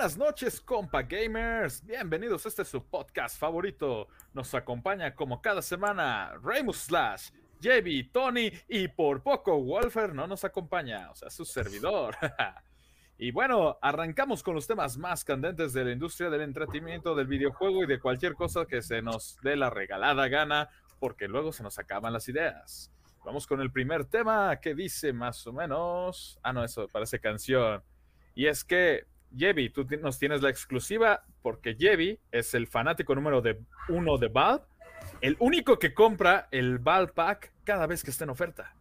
Buenas noches, compa gamers. Bienvenidos a este su podcast favorito. Nos acompaña como cada semana Raymus Slash, JB, Tony y por poco Wolfer no nos acompaña, o sea, su servidor. y bueno, arrancamos con los temas más candentes de la industria del entretenimiento, del videojuego y de cualquier cosa que se nos dé la regalada gana, porque luego se nos acaban las ideas. Vamos con el primer tema que dice más o menos. Ah, no, eso parece canción. Y es que, Jevi, tú nos tienes la exclusiva porque Jevi es el fanático número de uno de Valve, el único que compra el Valve Pack cada vez que está en oferta.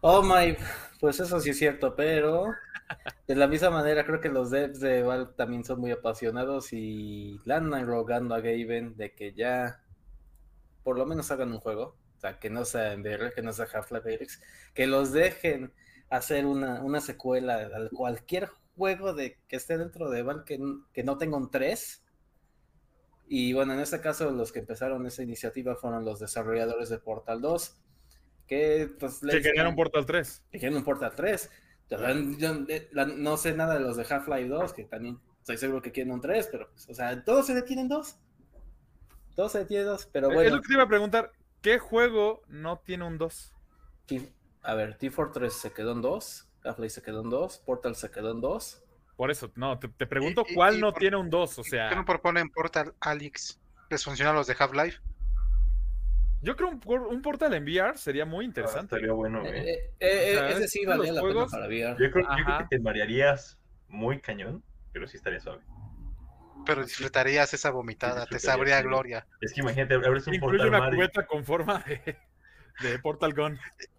Oh my, pues eso sí es cierto, pero de la misma manera creo que los devs de Valve también son muy apasionados y le andan rogando a Gaben de que ya por lo menos hagan un juego que no sea en VR, que no sea Half-Life que los dejen hacer una, secuela a cualquier juego de que esté dentro de Valve que, que no tenga un 3. Y bueno, en este caso los que empezaron esa iniciativa fueron los desarrolladores de Portal 2, que pues... Que querían un Portal 3. Que querían un Portal 3. Eh, no sé nada de los de Half-Life 2, que también estoy seguro que quieren un 3, pero, pues, o sea, todos se detienen dos. Todos se detienen dos, pero bueno. Es lo que te iba a preguntar. ¿Qué juego no tiene un 2? A ver, T-Fortress se quedó en 2, half se quedó en 2, Portal se quedó en 2. Por eso, no, te, pregunto cuál no tiene un 2, o sea... ¿Qué no proponen Portal Alex? ¿Les funcionan los de Half-Life? Yo creo un, un Portal en VR sería muy interesante. Ah, sería bueno, eh, eh, eh, ese sí valía la pena para VR. Yo creo, yo creo que te marearías muy cañón, pero sí estaría suave. Pero disfrutarías esa vomitada, te sabría gloria. Es que imagínate, abres un Incluye una cubeta con forma de, Portal Gun.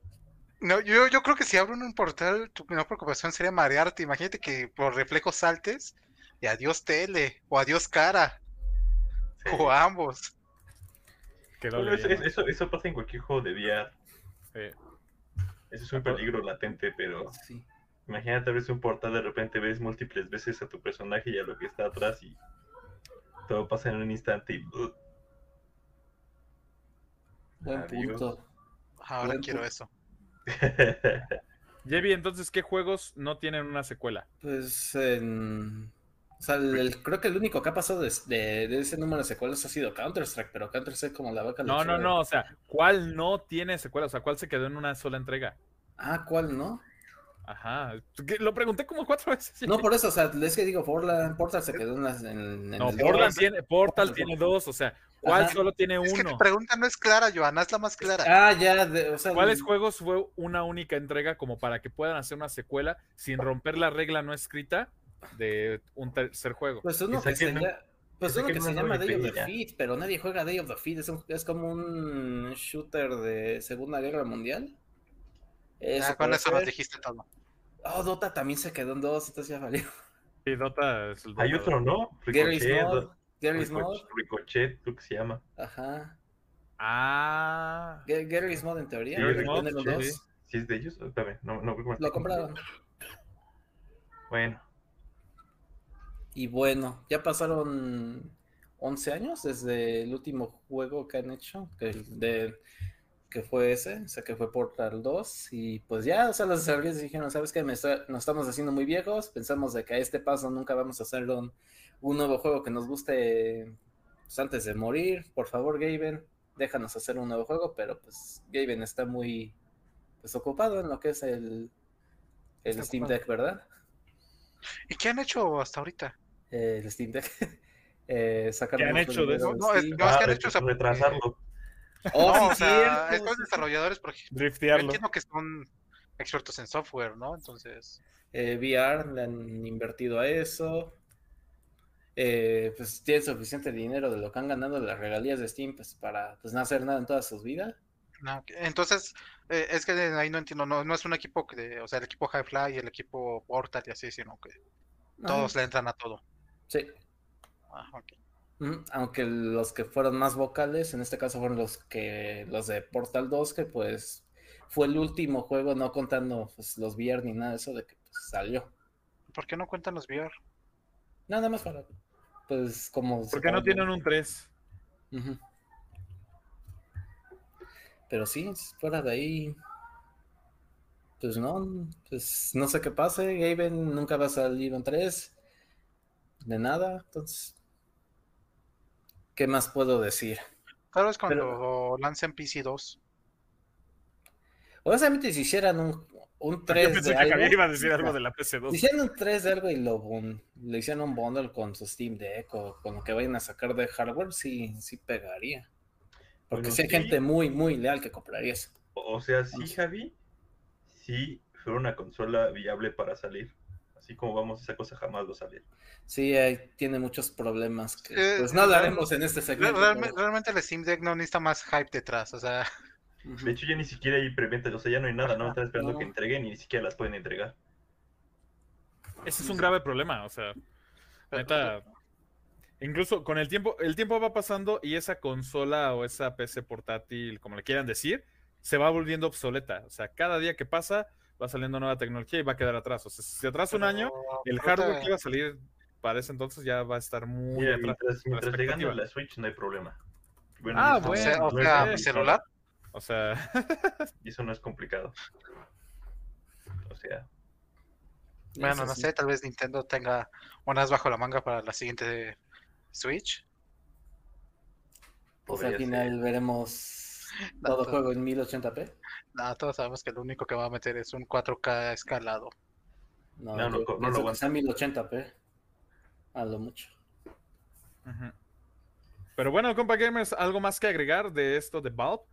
No, yo, yo creo que si abro un portal, tu menor preocupación sería marearte. Imagínate que por reflejos saltes y adiós tele o adiós cara. O ambos. eso, eso, pasa en cualquier juego de VR. Eso es un peligro latente, pero imagínate abres un portal, de repente ves múltiples veces a tu personaje y a lo que está atrás y todo pasa en un instante y... Buen punto. Ahora quiero eso. Jevi, entonces, ¿qué juegos no tienen una secuela? Pues, o sea, creo que el único que ha pasado de, ese número de secuelas ha sido Counter-Strike, pero Counter-Strike como la vaca. No, no, no, o sea, ¿cuál no tiene secuela? O sea, ¿cuál se quedó en una sola entrega? Ah, ¿cuál no? Ajá, lo pregunté como cuatro veces. No, por eso, o sea, es que digo, Portal, Portal se quedó en, las, en, No, Portal, tiene, Portal tiene dos, o sea, ¿cuál solo tiene uno? Es que tu pregunta no es clara, Joana, es la más clara. Ah, ya, o sea. ¿Cuáles juegos fue una única entrega como para que puedan hacer una secuela sin romper la regla no escrita de un tercer juego? Pues uno que, se, pues uno que se llama Day of the Feet, pero nadie juega Day of the Feet, es, es como un shooter de Segunda Guerra Mundial. Eso ah, con eso nos dijiste todo. Oh, Dota también se quedó en dos, entonces ya valió. Sí, Dota es el Hay otro, ¿no? Gary's Mod. Gary's Mod. Ricochet, creo que se llama. Ajá. Ah. Gary's Mod en teoría. Gary's Mod, sí, sí, es de ellos. También, no, no, Lo compraron. Bueno. Y bueno, ya pasaron 11 años desde el último juego que han hecho, que de que fue ese, o sea, que fue Portal 2, y pues ya, o sea, los desarrolladores dijeron, ¿sabes qué? nos estamos haciendo muy viejos, pensamos de que a este paso nunca vamos a hacer un, nuevo juego que nos guste pues, antes de morir, por favor, Gaben, déjanos hacer un nuevo juego, pero pues Gaben está muy pues, ocupado en lo que es el, el Steam Deck, ¿verdad? ¿Y qué han hecho hasta ahorita? el Steam Deck. eh, ¿Qué han hecho de eso? No, es, que han hecho es retrasarlo. Oh, o sea, estos desarrolladores, por ejemplo, entiendo que son expertos en software, ¿no? Entonces. Eh, VR le han invertido a eso. Eh, pues tienen suficiente dinero de lo que han ganado de las regalías de Steam pues, para pues, no hacer nada en toda su vida. No, entonces, eh, es que ahí no entiendo, no, no es un equipo que, o sea, el equipo Highfly y el equipo Portal y así, sino que todos le entran a todo. Sí. Ah, okay. Aunque los que fueron más vocales, en este caso fueron los que los de Portal 2, que pues fue el último juego, no contando pues, los VR ni nada de eso, de que pues, salió. ¿Por qué no cuentan los VR? Nada más para, pues como... Porque no tienen un 3. Pero sí, fuera de ahí, Pues no, pues no sé qué pase. Gaben nunca va a salir en 3. De nada, entonces. ¿Qué más puedo decir? Tal vez cuando lancen PC 2. Honestamente, si hicieran un, un 3 pensé de que algo, iba a decir algo de la PC2. Si hicieran un 3 de algo y lo le hicieran un bundle con su Steam Deck o con lo que vayan a sacar de hardware, sí, sí pegaría. Porque Bueno, sí hay sí. gente muy, muy leal que compraría eso. O sea, sí, Javi, sí fue una consola viable para salir. Así como vamos, esa cosa jamás va a salir. Sí, hay- tiene muchos problemas que Eh, pues no hablaremos en este segmento. pero- realmente el Steam Deck no necesita más hype detrás, o sea. De hecho, ya ni siquiera hay preventas, o sea, ya no hay nada, ¿no? Están esperando No. que entreguen y ni siquiera las pueden entregar. Ese es un grave problema, o sea, neta. Incluso con el tiempo, el tiempo va pasando y esa consola o esa PC portátil, como le quieran decir, se va volviendo obsoleta. O sea, cada día que pasa va saliendo nueva tecnología y va a quedar atrás. O sea, si se atrasa un año, el Pero hardware que iba a salir para ese entonces ya va a estar muy Mira, atrás. mientras, mientras a la Switch no hay problema. Ah, y eso O bueno, sea, o sea, mi celular. O sea, Y eso no es complicado. O sea, Bueno, no sé, tal vez Nintendo tenga unas bajo la manga para la siguiente Switch. Pues podría al final ser. veremos todo juego en 1080p. No, todos sabemos que lo único que va a meter es un 4K escalado. No, No, no, yo no lo aguanta. sea 1080p. A lo mucho. pero bueno, compa gamers, ¿algo más que agregar de esto de Valve?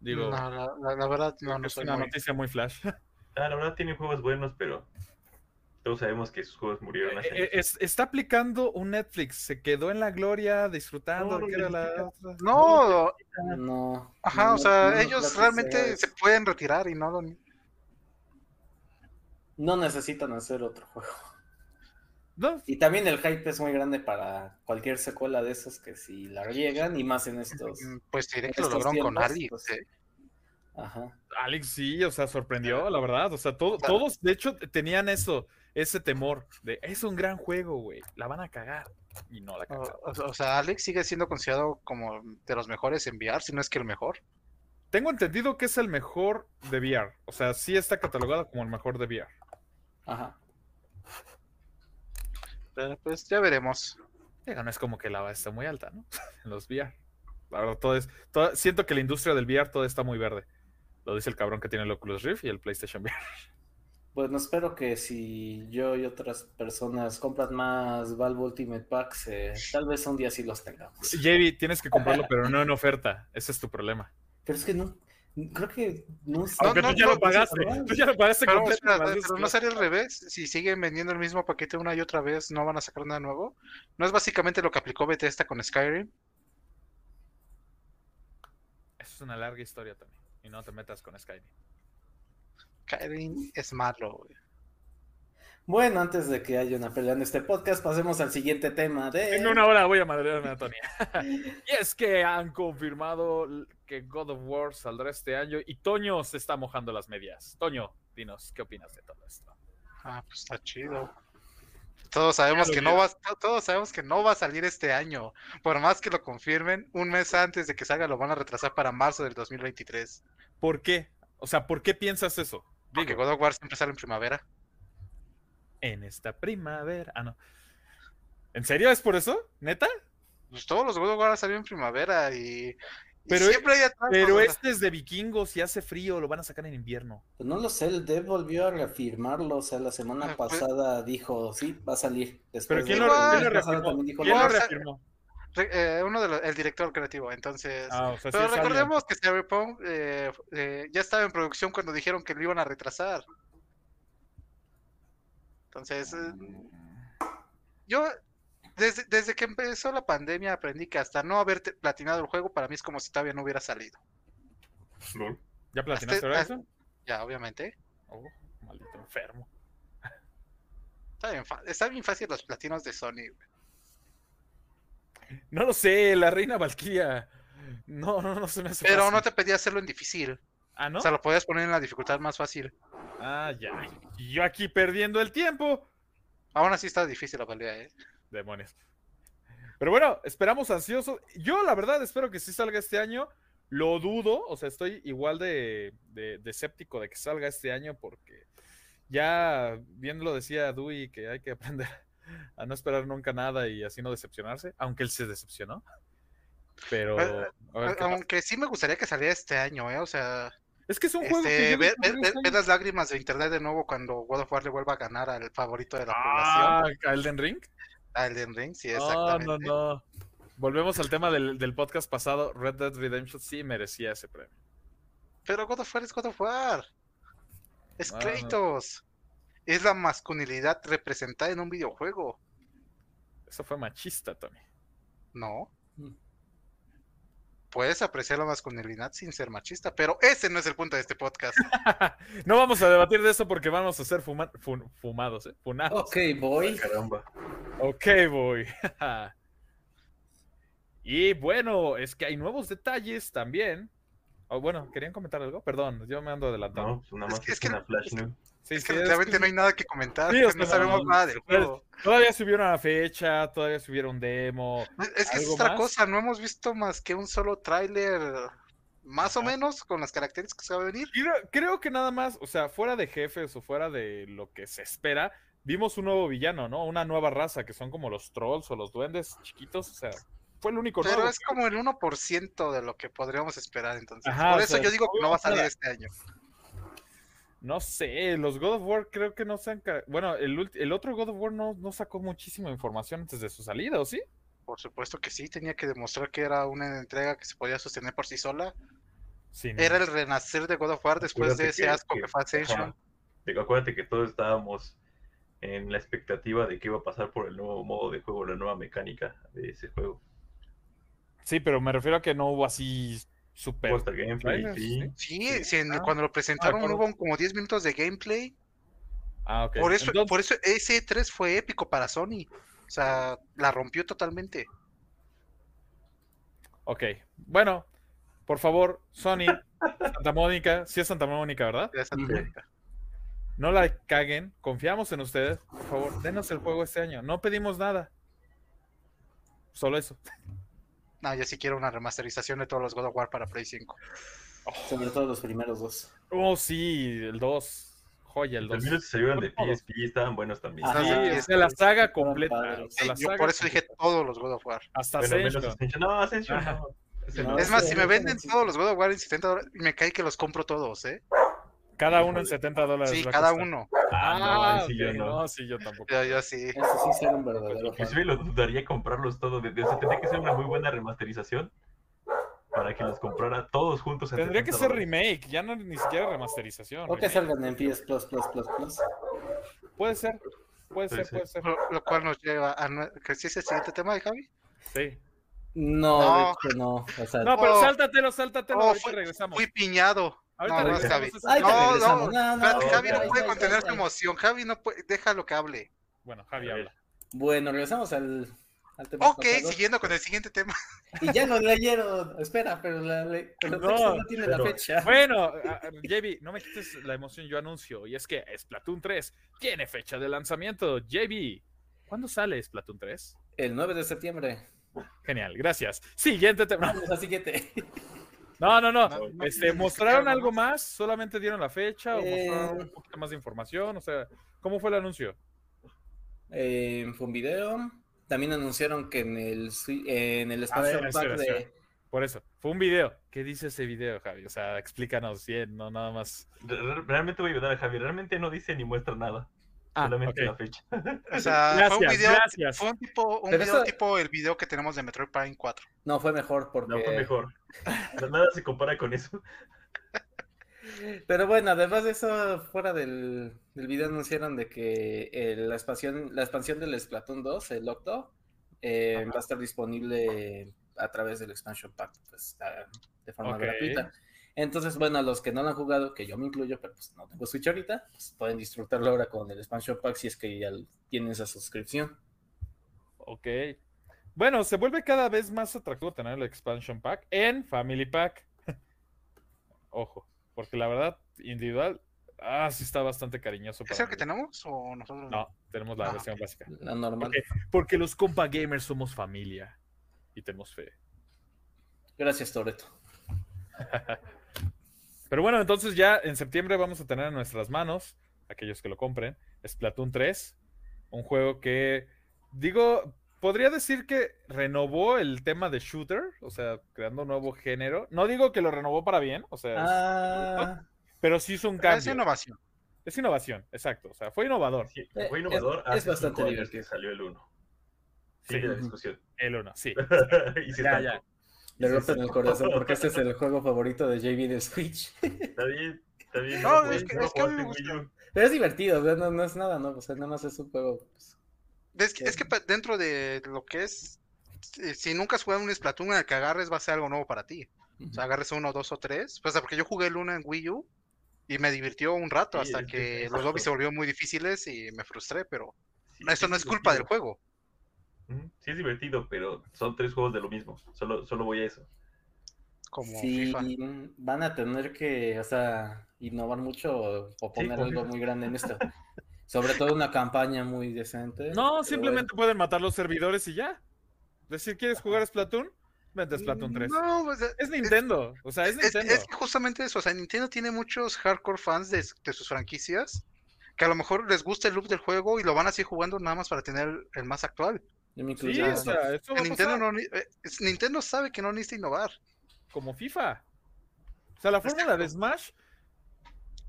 Digo, no, la, la- la verdad, no, no es una muy... noticia muy flash. ah, la verdad tiene juegos buenos, pero todos sabemos que sus juegos murieron hace Eh, años. es- está aplicando un Netflix, se quedó en la gloria disfrutando No, que era la. No, No. ajá, no, o sea, ellos realmente sea se pueden retirar y no lo... No necesitan hacer otro juego. No, Y también el hype es muy grande para cualquier secuela de esos que si la llegan y más en estos. Mm, Pues diré que lo lograron con Ali. pues, eh. Ajá. Alex sí, o sea, sorprendió, la verdad. O sea, todo- Claro. todos, de hecho, tenían eso, ese temor de es un gran juego, güey. La van a cagar. Y no la O, cagaron. o- o sea, Alex sigue siendo considerado como de los mejores en VR, si no es que el mejor. Tengo entendido que es el mejor de VR. O sea, sí está catalogado como el mejor de VR. Ajá. Pero pues ya veremos. Digo, no es como que la base está muy alta, ¿no? en los VR. La verdad, todo es. todo- siento que la industria del VR todo está muy verde. Lo dice el cabrón que tiene el Oculus Rift y el PlayStation VR. Bueno, espero que si yo y otras personas compran más Valve Ultimate Packs, eh, tal vez un día sí los tengamos. JB, tienes que comprarlo, pero no en oferta. Ese es tu problema. Pero es que no, creo que no sé. Aunque no, tú ya no, lo pagaste. no, Tú ya lo pagaste Pero, no sería al revés. Si siguen vendiendo el mismo paquete una y otra vez, no van a sacar nada nuevo. ¿No es básicamente lo que aplicó Bethesda con Skyrim? Eso es una larga historia también. Y no te metas con Skyrim. Skyrim es malo, güey. Bueno, antes de que haya una pelea en este podcast, pasemos al siguiente tema de... En una hora voy a madrear a Antonia. y es que han confirmado que God of War saldrá este año y Toño se está mojando las medias. Toño, dinos, ¿qué opinas de todo esto? Ah, pues está chido. Todos sabemos que no va, to- todos sabemos que no va a salir este año. Por más que lo confirmen, un mes antes de que salga lo van a retrasar para marzo del 2023. ¿Por qué? O sea, ¿por qué piensas eso? Porque God of War siempre sale en primavera. en esta primavera. Ah, no. ¿En serio es por eso? ¿Neta? Pues todos los God of War salieron en primavera y, y Pero- siempre hay Pero este es de vikingos y hace frío, lo van a sacar en invierno. Pues no lo sé, el Dev volvió a reafirmarlo, o sea, la semana Ah, pues- pasada dijo, sí, va a salir. Pero ¿quién de- lo, quién lo reafirmó? también dijo ¿Quién lo reafirmó? Eh, uno de los, el director creativo, entonces. Ah, o sea, sí pero recordemos que Cyberpunk eh, eh, ya estaba en producción cuando dijeron que lo iban a retrasar. Entonces, eh, yo desde, desde que empezó la pandemia aprendí que hasta no haber platinado el juego para mí es como si todavía no hubiera salido. ¿Ya platinaste Hasta- ahora hasta- eso? Ya, obviamente. Oh, maldito enfermo. Está bien, está bien fácil los platinos de Sony. güey. No lo sé, la reina Valkyria. No, no, no se me hace Pero fácil. no te pedía hacerlo en difícil. Ah, ¿no? O sea, lo podías poner en la dificultad más fácil. Ah, ya. Y yo aquí perdiendo el tiempo. Aún así está difícil la pelea, ¿eh? Demonios. Pero bueno, esperamos ansiosos. Yo, la verdad, espero que sí salga este año. Lo dudo, o sea, estoy igual de, de, de escéptico de que salga este año porque ya bien lo decía Dewey que hay que aprender a no esperar nunca nada y así no decepcionarse, aunque él se decepcionó. Pero. aunque sí me gustaría que saliera este año, ¿eh? O sea. Es que es un juego. que ve, este las lágrimas de internet de nuevo cuando God of War le vuelva a ganar al favorito de la ah, población. ¿A Elden Ring? A Elden Ring, sí, exactamente. No, no, no. Volvemos al tema del, del, podcast pasado. Red Dead Redemption sí merecía ese premio. Pero God of War es God of War. Es Kratos. Es la masculinidad representada en un videojuego. Eso fue machista, Tony. No. Mm. Puedes apreciar la masculinidad sin ser machista, pero ese no es el punto de este podcast. no vamos a debatir de eso porque vamos a ser fumados, ¿eh? Funados. Ok, voy. Caramba. Ok, voy. y bueno, es que hay nuevos detalles también. Oh, bueno, ¿querían comentar algo? Perdón, yo me ando adelantando. No, pues nada más es que, una flash news. Sí, es que realmente no hay nada que comentar, no sabemos nada del juego. Todavía subieron la fecha, todavía subieron demo. Es que es otra cosa, no hemos visto más que un solo tráiler más o menos con las características que se va a venir. Creo, que nada más, o sea, fuera de jefes o fuera de lo que se espera, vimos un nuevo villano, ¿no? Una nueva raza que son como los trolls o los duendes chiquitos, o sea, fue el único Pero es como el 1% de lo que podríamos esperar entonces. Por eso yo digo que no va a salir este año. No sé, los God of War creo que no se han... Bueno, el, el otro God of War no, no, sacó muchísima información antes de su salida, ¿o sí? Por supuesto que sí, tenía que demostrar que era una entrega que se podía sostener por sí sola. Era el renacer de God of War después de ese asco que, fue Ascension. Acuérdate que todos estábamos en la expectativa de qué iba a pasar por el nuevo modo de juego, la nueva mecánica de ese juego. Sí, pero me refiero a que no hubo así super gameplay, sí. Sí, ah. cuando lo presentaron ah, hubo como 10 minutos de gameplay. Ah, Por eso, por eso ese 3 fue épico para Sony. O sea, la rompió totalmente. Ok. Bueno, por favor, Sony, Santa Mónica, sí es Santa Mónica, ¿verdad? No la caguen, confiamos en ustedes. Por favor, denos el juego este año. No pedimos nada. Solo eso. No, yo sí quiero una remasterización de todos los God of War para Play 5. Sobre todo los primeros dos. Oh, sí, el 2. Joya, el 2. Los primeros salieron de PSP estaban buenos también. sí, es de la saga completa. yo por eso dije todos los God of War. Hasta bueno, No, Ascension no. es más, si me venden todos los God of War en 70 dólares, me cae que los compro todos, ¿eh? Cada uno en 70 dólares. Sí, cada uno. Ah, no, sí, yo no. sí, yo tampoco. Yo, yo sí. Eso sí será un verdadero. Inclusive lo dudaría comprarlos todos. O sea, tendría que ser una muy buena remasterización para que los comprara todos juntos. Tendría que ser remake, ya no ni siquiera remasterización. O que salgan en PS Plus, Plus, Plus, Plus. Puede ser, puede ser, puede ser. Lo, cual nos lleva a. ¿Que sí es el siguiente tema de Javi? Sí. No, no, de hecho no. O sea, no, pero oh, sáltatelo, sáltatelo. Oh, fui, regresamos. Fui piñado. Ahorita no, no, Javi. no, no, no, no, Javi no puede contener su emoción. Javi no puede, déjalo que hable. Bueno, Javi habla. Bueno, regresamos al, al tema. Ok, siguiendo con el siguiente tema. Y ya lo leyeron, espera, pero la, le, no, no, tiene la fecha. Bueno, JB, no me quites la emoción, yo anuncio. Y es que Splatoon 3 tiene fecha de lanzamiento. JB, ¿cuándo sale Splatoon 3? El 9 de septiembre. Genial, gracias. Siguiente tema. Vamos al siguiente. No, no, no. Este, ¿Mostraron algo más? ¿Solamente dieron la fecha? ¿O mostraron eh, un poquito más de información? O sea, ¿cómo fue el anuncio? Eh, fue un video. También anunciaron que en el, en el espacio de... Por eso, fue un video. ¿Qué dice ese video, Javi? O sea, explícanos bien, no nada más. Realmente voy a ayudar a Javi. Realmente no dice ni muestra nada. Ah, solamente la fecha. O sea, fue un video, fue un tipo, un video tipo el video que tenemos de Metroid Prime 4. No, fue mejor porque... No, fue mejor. nada se compara con eso. Pero bueno, además de eso, fuera del, del video anunciaron de que la, expansión, la expansión del Splatoon 2, el Octo, eh, va a estar disponible a través del expansion pack, pues, de forma gratuita. Entonces, bueno, a los que no lo han jugado, que yo me incluyo, pero pues no tengo Switch ahorita, pues pueden disfrutarlo ahora con el expansion pack si es que ya tienen esa suscripción. Ok. Bueno, se vuelve cada vez más atractivo tener el expansion pack en Family Pack. Ojo, porque la verdad, individual, ah, sí está bastante cariñoso. ¿Es el que tenemos o nosotros? No, tenemos la ah, versión básica. La normal. porque los compa gamers somos familia y tenemos fe. Gracias, Toreto. Pero bueno, entonces ya en septiembre vamos a tener en nuestras manos, aquellos que lo compren, Splatoon 3, un juego que, digo, podría decir que renovó el tema de shooter, o sea, creando un nuevo género. No digo que lo renovó para bien, o sea, ah. pero sí hizo un cambio. Es innovación. Es innovación, exacto. O sea, fue innovador. fue innovador. Es, bastante divertido. que salió el 1. Sí, la discusión. El 1, sí. y ya, ya. Le rompen el corazón porque este es el juego favorito de JV de Switch. Está bien, está bien. No, es, que, es que a mí me gusta. Pero es divertido, no, no, es nada, ¿no? O sea, nada más es un juego. Pues, es, que, es que dentro de lo que es, si nunca has jugado un Splatoon, el que agarres va a ser algo nuevo para ti. O sea, agarres uno, dos o tres. Pues porque yo jugué el uno en Wii U y me divirtió un rato hasta que los lobbies se volvieron muy difíciles y me frustré, pero eso no es culpa del juego. Sí es divertido, pero son tres juegos de lo mismo. Solo, solo voy a eso. Como sí, van a tener que, o sea, innovar mucho o poner algo muy grande en esto. Sobre todo una campaña muy decente. No, simplemente pueden matar los servidores y ya. Decir, ¿quieres jugar Splatoon? Vente a Splatoon 3. No, pues, es Nintendo. o sea, es Nintendo. Es, justamente eso. O sea, Nintendo tiene muchos hardcore fans de, de, sus franquicias que a lo mejor les gusta el loop del juego y lo van a seguir jugando nada más para tener el más actual. Sí, o sea, Nintendo, eh, Nintendo sabe que no necesita innovar. Como FIFA. O sea, la fórmula de Smash,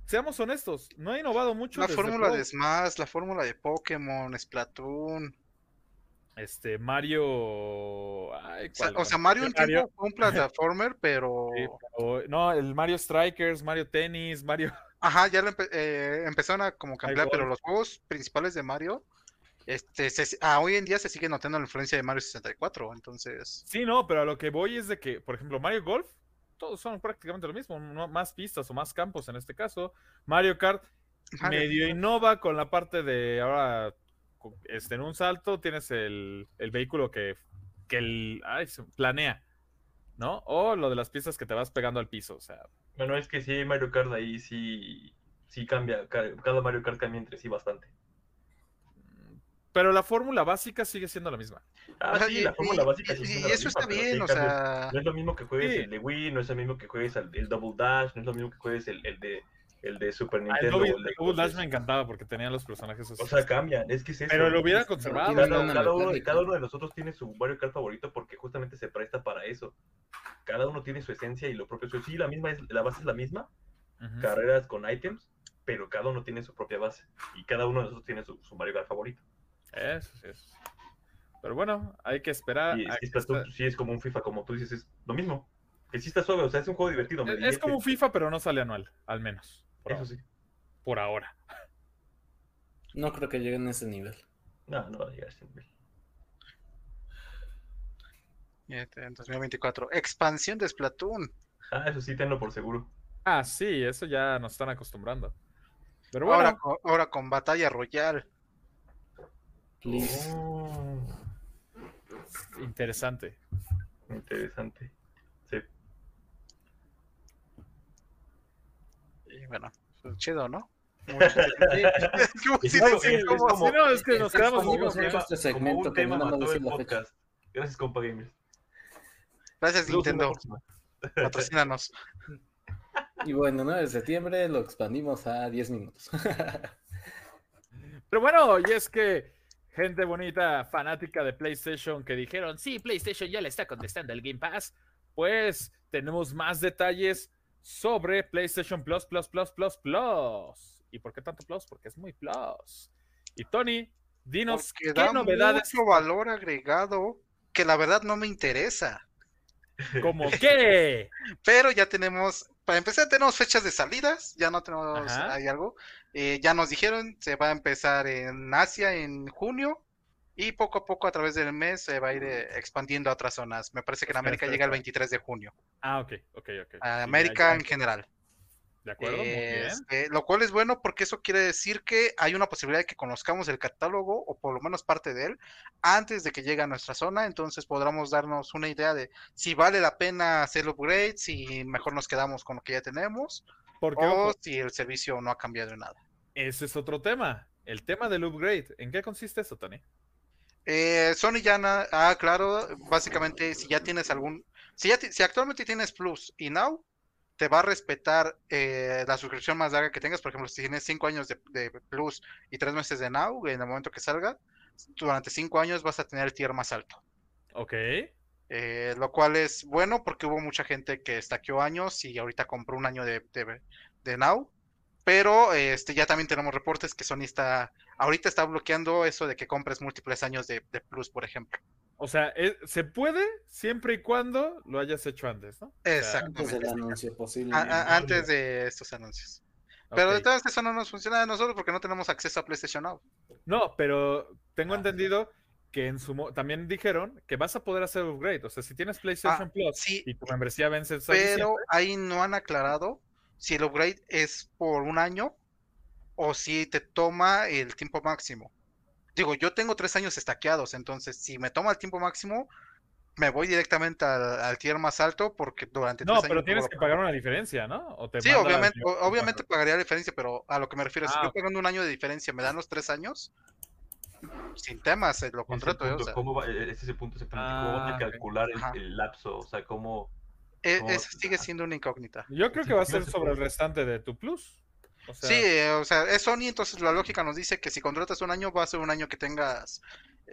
seamos honestos, no ha innovado mucho. La fórmula de Smash, la fórmula de Pokémon, Splatoon. Este, Mario. o, sea, Mario, Mario... un plataformer, pero... No, el Mario Strikers, Mario Tennis, Mario. Ajá, ya eh, empezaron a como cambiar, pero los juegos principales de Mario este, ah, hoy en día se sigue notando la influencia de Mario 64, entonces... Sí, no, pero a lo que voy es de que, por ejemplo, Mario Golf, todos son prácticamente lo mismo, más pistas o más campos en este caso. Mario Kart medio innova con la parte de ahora, este, en un salto tienes el, vehículo que, que el, planea, ¿no? O lo de las pistas que te vas pegando al piso, o sea... Bueno, es que si hay Mario Kart ahí, sí, sí cambia, cada Mario Kart cambia entre sí bastante. Pero la fórmula básica sigue siendo la misma. Ah, sí, la fórmula básica sigue siendo y, eso está bien, o sea... No es lo mismo que juegues el de Wii, no es lo mismo que juegues el, Double Dash, no es lo mismo que juegues el, de el de Super ah, Nintendo. el, Double, Dash me encantaba porque tenían los personajes O sea, cambian, es que es eso. Pero lo hubiera conservado. Cada, uno, cada, uno, de nosotros tiene su Mario Kart favorito porque justamente se presta para eso. Cada uno tiene su esencia y lo propio. Sí, la misma es, la base es la misma, carreras con items, pero cada uno tiene su propia base. Y cada uno de nosotros tiene su, su Mario Kart favorito. Eso sí es. Pero bueno, hay que esperar. Y, sí es como un FIFA, como tú dices, es lo mismo. Que sí está suave, o sea, es un juego divertido. es, como un FIFA, pero no sale anual, al menos. Eso sí. Por ahora. No creo que lleguen a ese nivel. No, no va a llegar a ese nivel. En 2024. Expansión de Splatoon. Ah, eso sí, tenlo por seguro. Ah, sí, eso ya nos están acostumbrando. Pero bueno. Ahora, ahora con Batalla Royal. Oh. Interesante. Interesante. Sí. Y bueno, chido, ¿no? no, es que nos quedamos como, este segmento que. Gracias, compa gamers. Gracias, Nintendo. Patrocínanos. Y bueno, 9 de septiembre lo expandimos a 10 minutos. Pero bueno, y es que gente bonita, fanática de PlayStation que dijeron, sí, PlayStation ya le está contestando el Game Pass, pues tenemos más detalles sobre PlayStation Plus, Plus, Plus, Plus, Plus. ¿Y por qué tanto Plus? Porque es muy Plus. Y Tony, dinos qué novedades. Mucho valor agregado que la verdad no me interesa. ¿Cómo qué? Pero ya tenemos, para empezar, tenemos fechas de salidas, ya no tenemos, hay algo. Eh, ya nos dijeron, se va a empezar en Asia en junio y poco a poco a través del mes se va a ir eh, expandiendo a otras zonas. Me parece que en América llega el 23 de junio. Ah, ok, ok, ok. América en general. De acuerdo, muy bien. Este, lo cual es bueno porque eso quiere decir que hay una posibilidad de que conozcamos el catálogo o por lo menos parte de él antes de que llegue a nuestra zona. Entonces podremos darnos una idea de si vale la pena hacer upgrades, si mejor nos quedamos con lo que ya tenemos o si el servicio no ha cambiado en nada. Ese es otro tema. El tema del upgrade. ¿En qué consiste eso, Tony? Eh, Sony ya, ah, claro, básicamente si ya tienes algún, si, ya si actualmente tienes Plus y Now, te va a respetar eh, la suscripción más larga que tengas. Por ejemplo, si tienes 5 años de, Plus y 3 meses de Now, en el momento que salga, durante 5 años vas a tener el tier más alto. Ok. Eh, lo cual es bueno porque hubo mucha gente que estaqueó años y ahorita compró un año de, de, Now. Pero este, ya también tenemos reportes que Sony está, ahorita está bloqueando eso de que compres múltiples años de, Plus, por ejemplo. O sea, eh, se puede siempre y cuando lo hayas hecho antes, ¿no? Exactamente. Antes del anuncio posible. antes de estos anuncios. Pero de todas eso no nos funciona a nosotros porque no tenemos acceso a PlayStation Now. No, pero tengo ah. entendido que en su también dijeron que vas a poder hacer upgrade. O sea, si tienes PlayStation ah, Plus y tu membresía vence Pero ahí no han aclarado si el upgrade es por un año o si te toma el tiempo máximo. Digo, yo tengo tres años estaqueados, entonces si me toma el tiempo máximo, me voy directamente al, tier más alto porque durante no, pero tienes que pagar una diferencia, ¿no? sí, obviamente, obviamente pagaría la diferencia, pero a lo que me refiero, si ah, yo pagando un año de diferencia, ¿me dan los tres años? Sin temas, lo contrato. ¿eh? ¿cómo va, ese es el punto exactamente, ¿cómo van a ah, calcular el, lapso? O sea, ¿cómo...? E, ese sigue siendo una incógnita. Yo creo que va a ser sobre el restante de tu plus. Sí, eh, o sea, es Sony, entonces la lógica nos dice que si contratas un año, va a ser un año que tengas,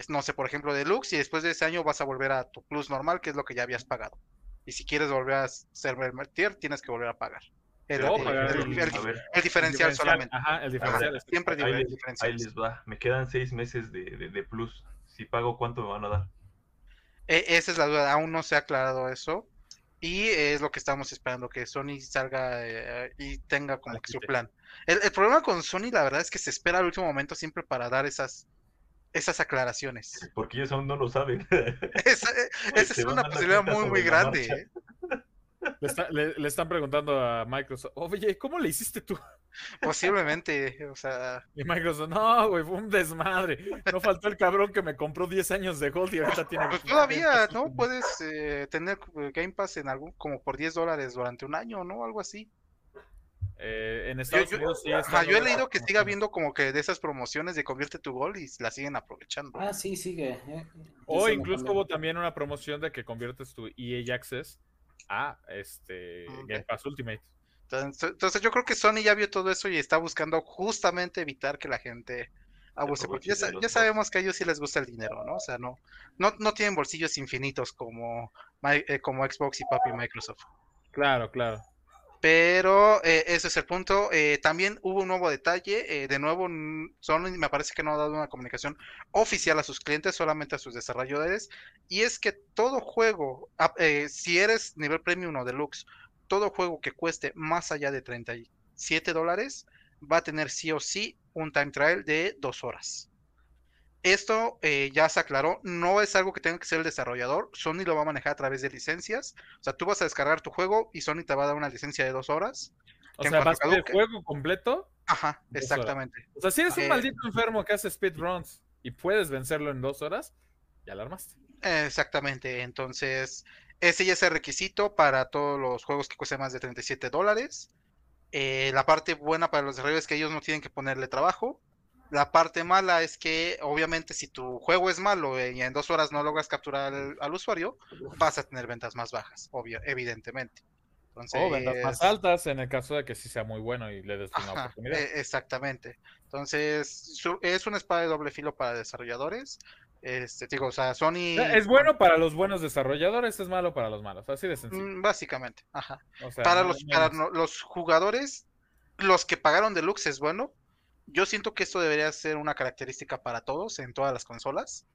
no sé, por ejemplo, deluxe, y después de ese año vas a volver a tu plus normal, que es lo que ya habías pagado. Y si quieres volver a ser tier, tienes que volver a pagar. El, diferencial, solamente. Ajá, el diferencial. siempre ahí, ahí les va. Me quedan seis meses de, de, plus. Si pago, ¿cuánto me van a dar? E, esa es la duda. Aún no se ha aclarado eso. Y es lo que estamos esperando, que Sony salga eh, y tenga como que su plan. El, problema con Sony, la verdad, es que se espera al último momento siempre para dar esas, esas aclaraciones. Porque ellos aún no lo saben. esa, eh, es una posibilidad muy, muy grande. ¿eh? Le, están preguntando a Microsoft, oye, ¿cómo le hiciste tú? Posiblemente, o sea. Y Microsoft, no, güey, fue un desmadre. No faltó el cabrón que me compró 10 años de Gold y ahorita tiene. Pues todavía, ¿no? Puedes eh, tener Game Pass en algún, como por 10 dólares durante un año, ¿no? Algo así. Eh, en Estados Unidos sí yo he leído que sigue habiendo como que de esas promociones de convierte tu gol y la siguen aprovechando. Ah, sí, sigue. Eh. O incluso hubo también una promoción de que conviertes tu EA Access a este Game Pass Ultimate. Entonces, yo creo que Sony ya vio todo eso y está buscando justamente evitar que la gente abuse, porque ya, sabemos que a ellos sí les gusta el dinero, ¿no? O sea, no, no, no tienen bolsillos infinitos como, eh, como Xbox y Papi Microsoft. Claro, claro. Pero eh, ese es el punto. Eh, también hubo un nuevo detalle. de nuevo, Sony me parece que no ha dado una comunicación oficial a sus clientes, solamente a sus desarrolladores. Y es que todo juego, ah, si eres nivel premium o deluxe, todo juego que cueste más allá de 37 dólares va a tener sí o sí un time trial de dos horas. Esto eh, ya se aclaró, no es algo que tenga que ser el desarrollador, Sony lo va a manejar a través de licencias. O sea, tú vas a descargar tu juego y Sony te va a dar una licencia de dos horas. O sea, vas a el juego completo. Ajá, exactamente. O sea, si eres un eh, maldito enfermo que hace speedruns y puedes vencerlo en dos horas, ya lo armaste. Exactamente, entonces ese ya es el requisito para todos los juegos que cuesten más de 37 dólares. Eh, la parte buena para los desarrolladores es que ellos no tienen que ponerle trabajo. La parte mala es que, obviamente, si tu juego es malo y en dos horas no logras capturar al, usuario, vas a tener ventas más bajas, obvio, evidentemente. o ventas más altas en el caso de que sí sea muy bueno y le des una oportunidad. E, exactamente. Entonces, es una espada de doble filo para desarrolladores. Este, digo, o sea, Sony. Es bueno para los buenos desarrolladores, es malo para los malos, así de sencillo. Mm, básicamente, ajá. para los, para los jugadores, los que pagaron deluxe es bueno. Yo siento que esto debería ser una característica para todos en todas las consolas.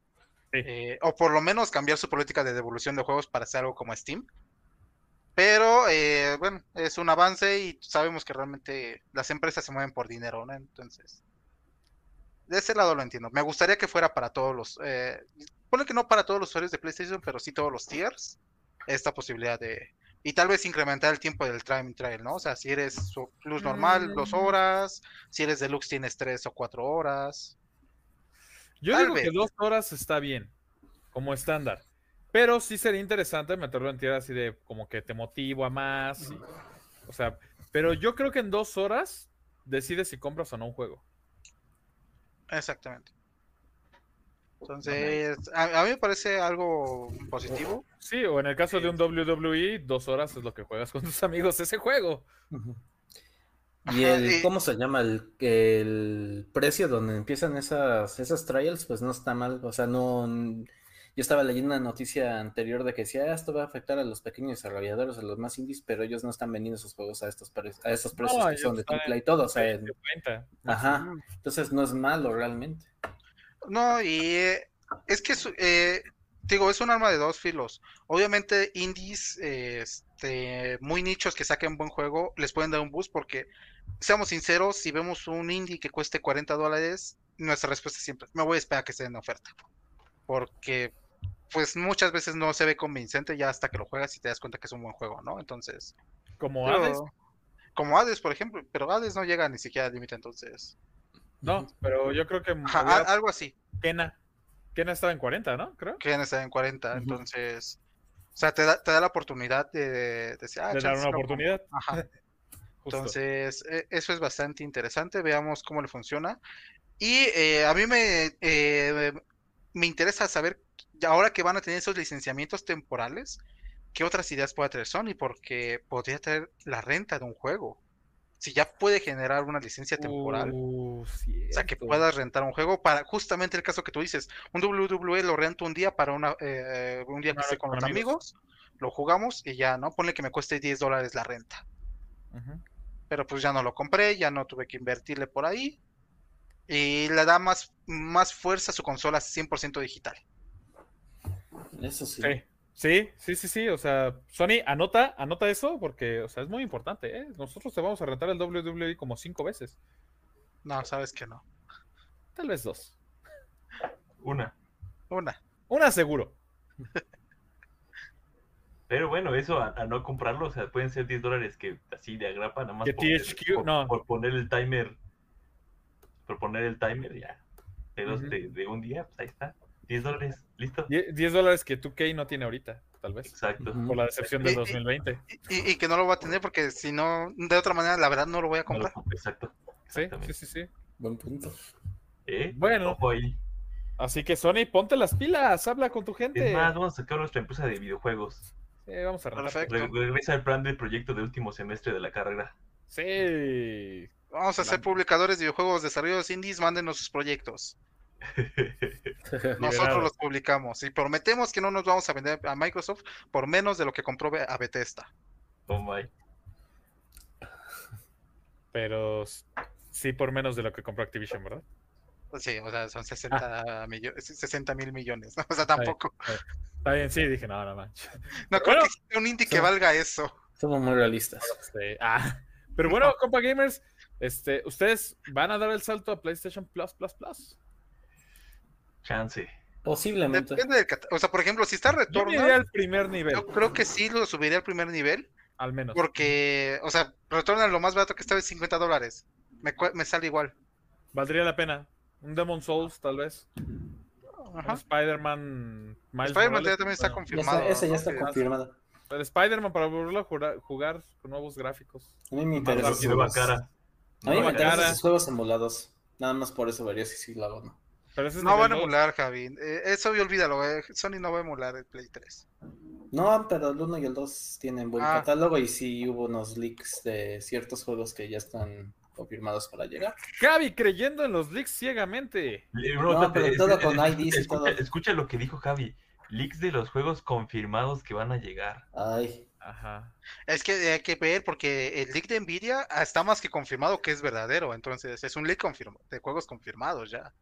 Eh, o por lo menos cambiar su política de devolución de juegos para hacer algo como Steam. Pero eh, bueno, es un avance y sabemos que realmente las empresas se mueven por dinero, ¿no? Entonces, de ese lado lo entiendo. Me gustaría que fuera para todos los. Eh, pone que no para todos los usuarios de PlayStation, pero sí todos los tiers. Esta posibilidad de. Y tal vez incrementar el tiempo del time trial, ¿no? O sea, si eres plus normal, dos mm. horas. Si eres deluxe, tienes tres o cuatro horas. Yo digo que dos horas está bien, como estándar. Pero sí sería interesante meterlo en tierra así de como que te motiva más. o sea, pero yo creo que en dos horas decides si compras o no un juego. Exactamente. Entonces, a, mí me parece algo positivo. Sí, o en el caso de un WWE, dos horas es lo que juegas con tus amigos ese juego. Y el, ¿cómo se llama? El, el precio donde empiezan esas, esas trials, pues no está mal. O sea, no. Yo estaba leyendo una noticia anterior de que decía, ah, esto va a afectar a los pequeños desarrolladores, a los más indies, pero ellos no están vendiendo sus juegos a estos, a estos precios que son de triple y todo. O sea, ajá. Entonces no es malo realmente. No, y eh, es que eh, digo, es un arma de dos filos. Obviamente, indies este, muy nichos que saquen buen juego les pueden dar un boost porque, seamos sinceros, si vemos un indie que cueste 40 dólares, nuestra respuesta siempre me voy a esperar a que esté en oferta. Porque, pues muchas veces no se ve convincente ya hasta que lo juegas y te das cuenta que es un buen juego, ¿no? Entonces. Como Hades. Como Hades, por ejemplo, pero Hades no llega ni siquiera al límite, entonces. No, pero yo creo que. algo así. Kena. Kena estaba en 40, ¿no? Creo. Kena estaba en 40, entonces. O sea, te da, te da la oportunidad de, de, ah, dar una oportunidad. Ajá. Entonces, e, eso es bastante interesante. Veamos cómo le funciona. Y eh, a mí me, eh, me interesa saber, ahora que van a tener esos licenciamientos temporales, qué otras ideas puede traer Sony, porque podría traer la renta de un juego si ya puede generar una licencia temporal, uh, o sea, que puedas rentar un juego para justamente el caso que tú dices, un WWE lo rento un día para una, eh, un día que esté con los amigos. lo jugamos y ya, ¿no? Ponle que me cueste 10 dólares la renta. Pero pues ya no lo compré, ya no tuve que invertirle por ahí. Y le da más, más fuerza a su consola 100% digital. Eso sí. Sí, sí, sí, sí. O sea, Sony, anota, anota eso porque, o sea, es muy importante. ¿eh? Nosotros te vamos a rentar el WWE como cinco veces. No, sabes que no. Tal vez dos. Una. Una. Una seguro. Pero bueno, eso a, no comprarlo, o sea, pueden ser 10 dólares que así de agrapa, nada más por, THQ, no. por, poner el timer. Por poner el timer ya. De, de un día, pues ahí está. 10 dólares, listo. 10 dólares que 2K no tiene ahorita, tal vez. Exacto. Por la decepción del 2020. Y, que no lo va a tener porque si no, de otra manera, la verdad no lo voy a comprar. exacto. Sí, sí, sí, sí. Buen punto. ¿Eh? Bueno. Así que Sony, ponte las pilas, habla con tu gente. Es más, vamos a sacar nuestra empresa de videojuegos. Sí, vamos a Perfecto. regresa el plan del proyecto de último semestre de la carrera. Sí. Vamos a ser publicadores de videojuegos, desarrollos indies, mándenos sus proyectos. Nosotros los publicamos y prometemos que no nos vamos a vender a Microsoft por menos de lo que compró a Bethesda. Oh my. Pero sí por menos de lo que compró Activision, ¿verdad? Sí, o sea, son 60 ah. mil millones. O sea, tampoco. Está bien, sí, dije, no, no manches. No creo que sea un indie que valga eso. Somos muy realistas. Ah, pero bueno, compa gamers, este, ¿ustedes van a dar el salto a PlayStation Plus Plus Plus? Chance. Posiblemente. Depende del O sea, por ejemplo, si está retorno. Yo al primer nivel. Yo creo que sí lo subiría al primer nivel. Al menos. Porque, o sea, retorna lo más barato que estaba en 50 dólares. Me, me sale igual. Valdría la pena. Un Demon Souls, tal vez. Spider-Man. Spider-Man también está confirmado. ese ya está confirmado. El Spider-Man para volverlo a jugar, con nuevos gráficos. A mí me interesa. cara. A mí me interesan esos juegos emulados. Nada más por eso vería si sí lo hago no no van a emular, Javi. Eh, eso olvídalo, eh. Sony no va a emular el Play 3. No, pero el 1 y el 2 tienen buen ah. catálogo y sí hubo unos leaks de ciertos juegos que ya están confirmados para llegar. Javi creyendo en los leaks ciegamente. No, pero todo con IDs y todo. Escucha lo que dijo Javi. Leaks de los juegos confirmados que van a llegar. Ay. Ajá. Es que hay que ver porque el leak de Nvidia está más que confirmado que es verdadero. Entonces es un leak de juegos confirmados ya.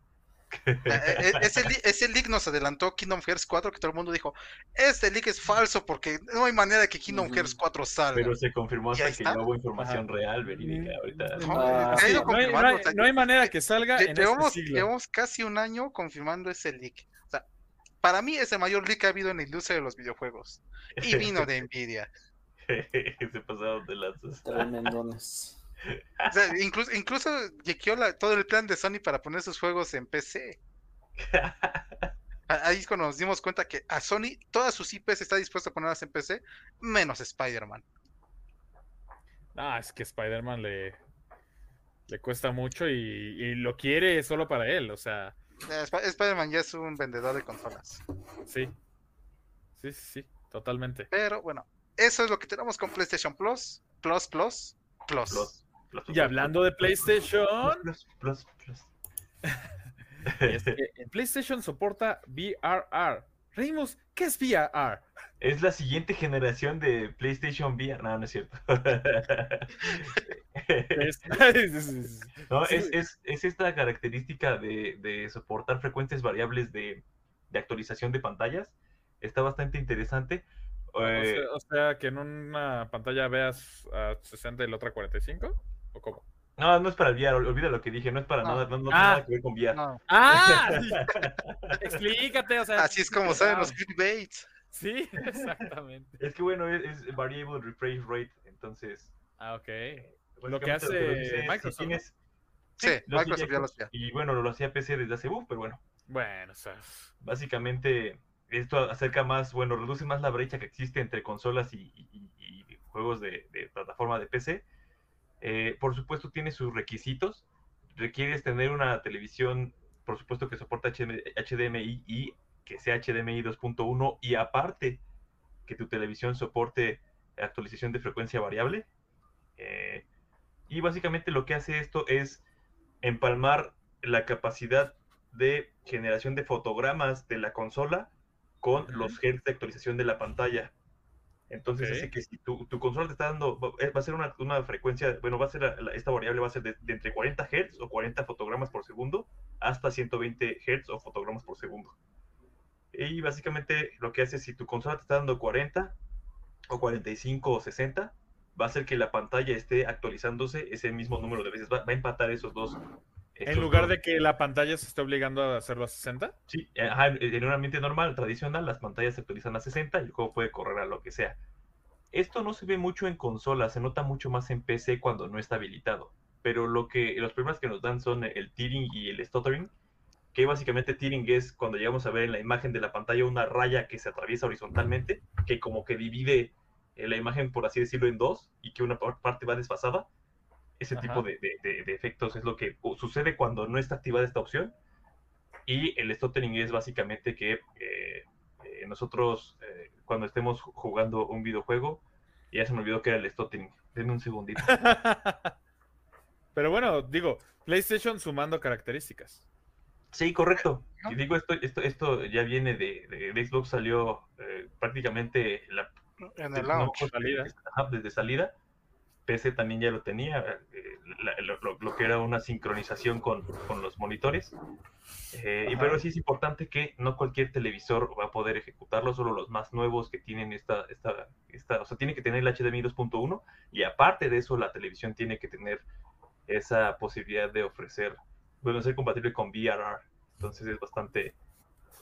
Eh, eh, ese, ese leak nos adelantó Kingdom Hearts 4 que todo el mundo dijo, este leak es falso porque no hay manera de que Kingdom Hearts 4 salga. Pero se confirmó hasta que no hubo información real, verídica. Ahorita. No, hay, manera que salga. en llevamos, este llevamos casi un año confirmando ese leak. O sea, para mí es el mayor leak que ha habido en la industria de los videojuegos. Y vino de Nvidia. se pasaron de lanzas. Tremendones incluso, incluso todo el plan de Sony para poner sus juegos en PC. Ahí es cuando nos dimos cuenta que a Sony todas sus IPs está dispuesto a ponerlas en PC, menos Spider-Man. Ah, es que Spider-Man le, le cuesta mucho y, lo quiere solo para él. O sea, Spider-Man ya es un vendedor de consolas. Sí. Sí, sí, sí, totalmente. Pero bueno, eso es lo que tenemos con PlayStation Plus. Plus, Plus, Plus. Y hablando de PlayStation. PlayStation soporta VRR. Reímos, ¿qué es VRR? Es la siguiente generación de PlayStation VR. No, no es cierto. no, es, esta característica de, soportar frecuencias variables de, actualización de pantallas. Está bastante interesante. Eh, o, sea, que en una pantalla veas a 60 y la otra 45, ¿o cómo? No, no es para el VR, olvida lo que dije, no es para nada, no, tiene nada ah. que ver con VR. ¡Ah! Explícate, o sea. Así es como saben los clickbaits. Sí, exactamente. Es que bueno, es, variable refresh rate, entonces. Ah, ok. lo que hace Microsoft. sí, Microsoft ya lo hacía. Y bueno, lo hacía PC desde hace, uh, pero bueno. Bueno, o sea. Básicamente, esto acerca más, bueno, reduce más la brecha que existe entre consolas y, juegos de, de, plataforma de PC. Eh, por supuesto, tiene sus requisitos. Requieres tener una televisión, por supuesto, que soporta HDMI y que sea HDMI 2.1 y aparte que tu televisión soporte actualización de frecuencia variable. Eh, y básicamente lo que hace esto es empalmar la capacidad de generación de fotogramas de la consola con los hertz de actualización de la pantalla. Entonces hace que si tu, consola te está dando, va a ser una, frecuencia, bueno, va a ser esta variable va a ser de, entre 40 Hz o 40 fotogramas por segundo hasta 120 Hz o fotogramas por segundo. Y básicamente lo que hace si tu consola te está dando 40 o 45 o 60, va a hacer que la pantalla esté actualizándose ese mismo número de veces. Va, a empatar esos dos. En lugar de que la pantalla se esté obligando a hacerlo a 60. Sí, en un ambiente normal, tradicional, las pantallas se actualizan a 60 y el juego puede correr a lo que sea. Esto no se ve mucho en consola, se nota mucho más en PC cuando no está habilitado. Pero lo que los problemas que nos dan son el tearing y el stuttering que básicamente tearing es cuando llegamos a ver en la imagen de la pantalla una raya que se atraviesa horizontalmente, que como que divide eh, la imagen, por así decirlo, en dos y que una parte va desfasada. Ese tipo de, efectos es lo que sucede cuando no está activada esta opción. Y el stuttering es básicamente que eh, eh, nosotros, cuando estemos jugando un videojuego, ya se me olvidó que era el stuttering. Denme un segundito. Pero bueno, digo, PlayStation sumando características. Sí, correcto. Y digo, esto, esto, esto ya viene de, de, Xbox, salió eh, prácticamente la, en el launch. salida. desde salida. PC también ya lo tenía, eh, lo, que era una sincronización con, con los monitores. Eh, y pero sí es importante que no cualquier televisor va a poder ejecutarlo, solo los más nuevos que tienen esta, esta, esta o sea, tiene que tener el HDMI 2.1 y aparte de eso la televisión tiene que tener esa posibilidad de ofrecer bueno, ser compatible con VRR. Entonces es bastante,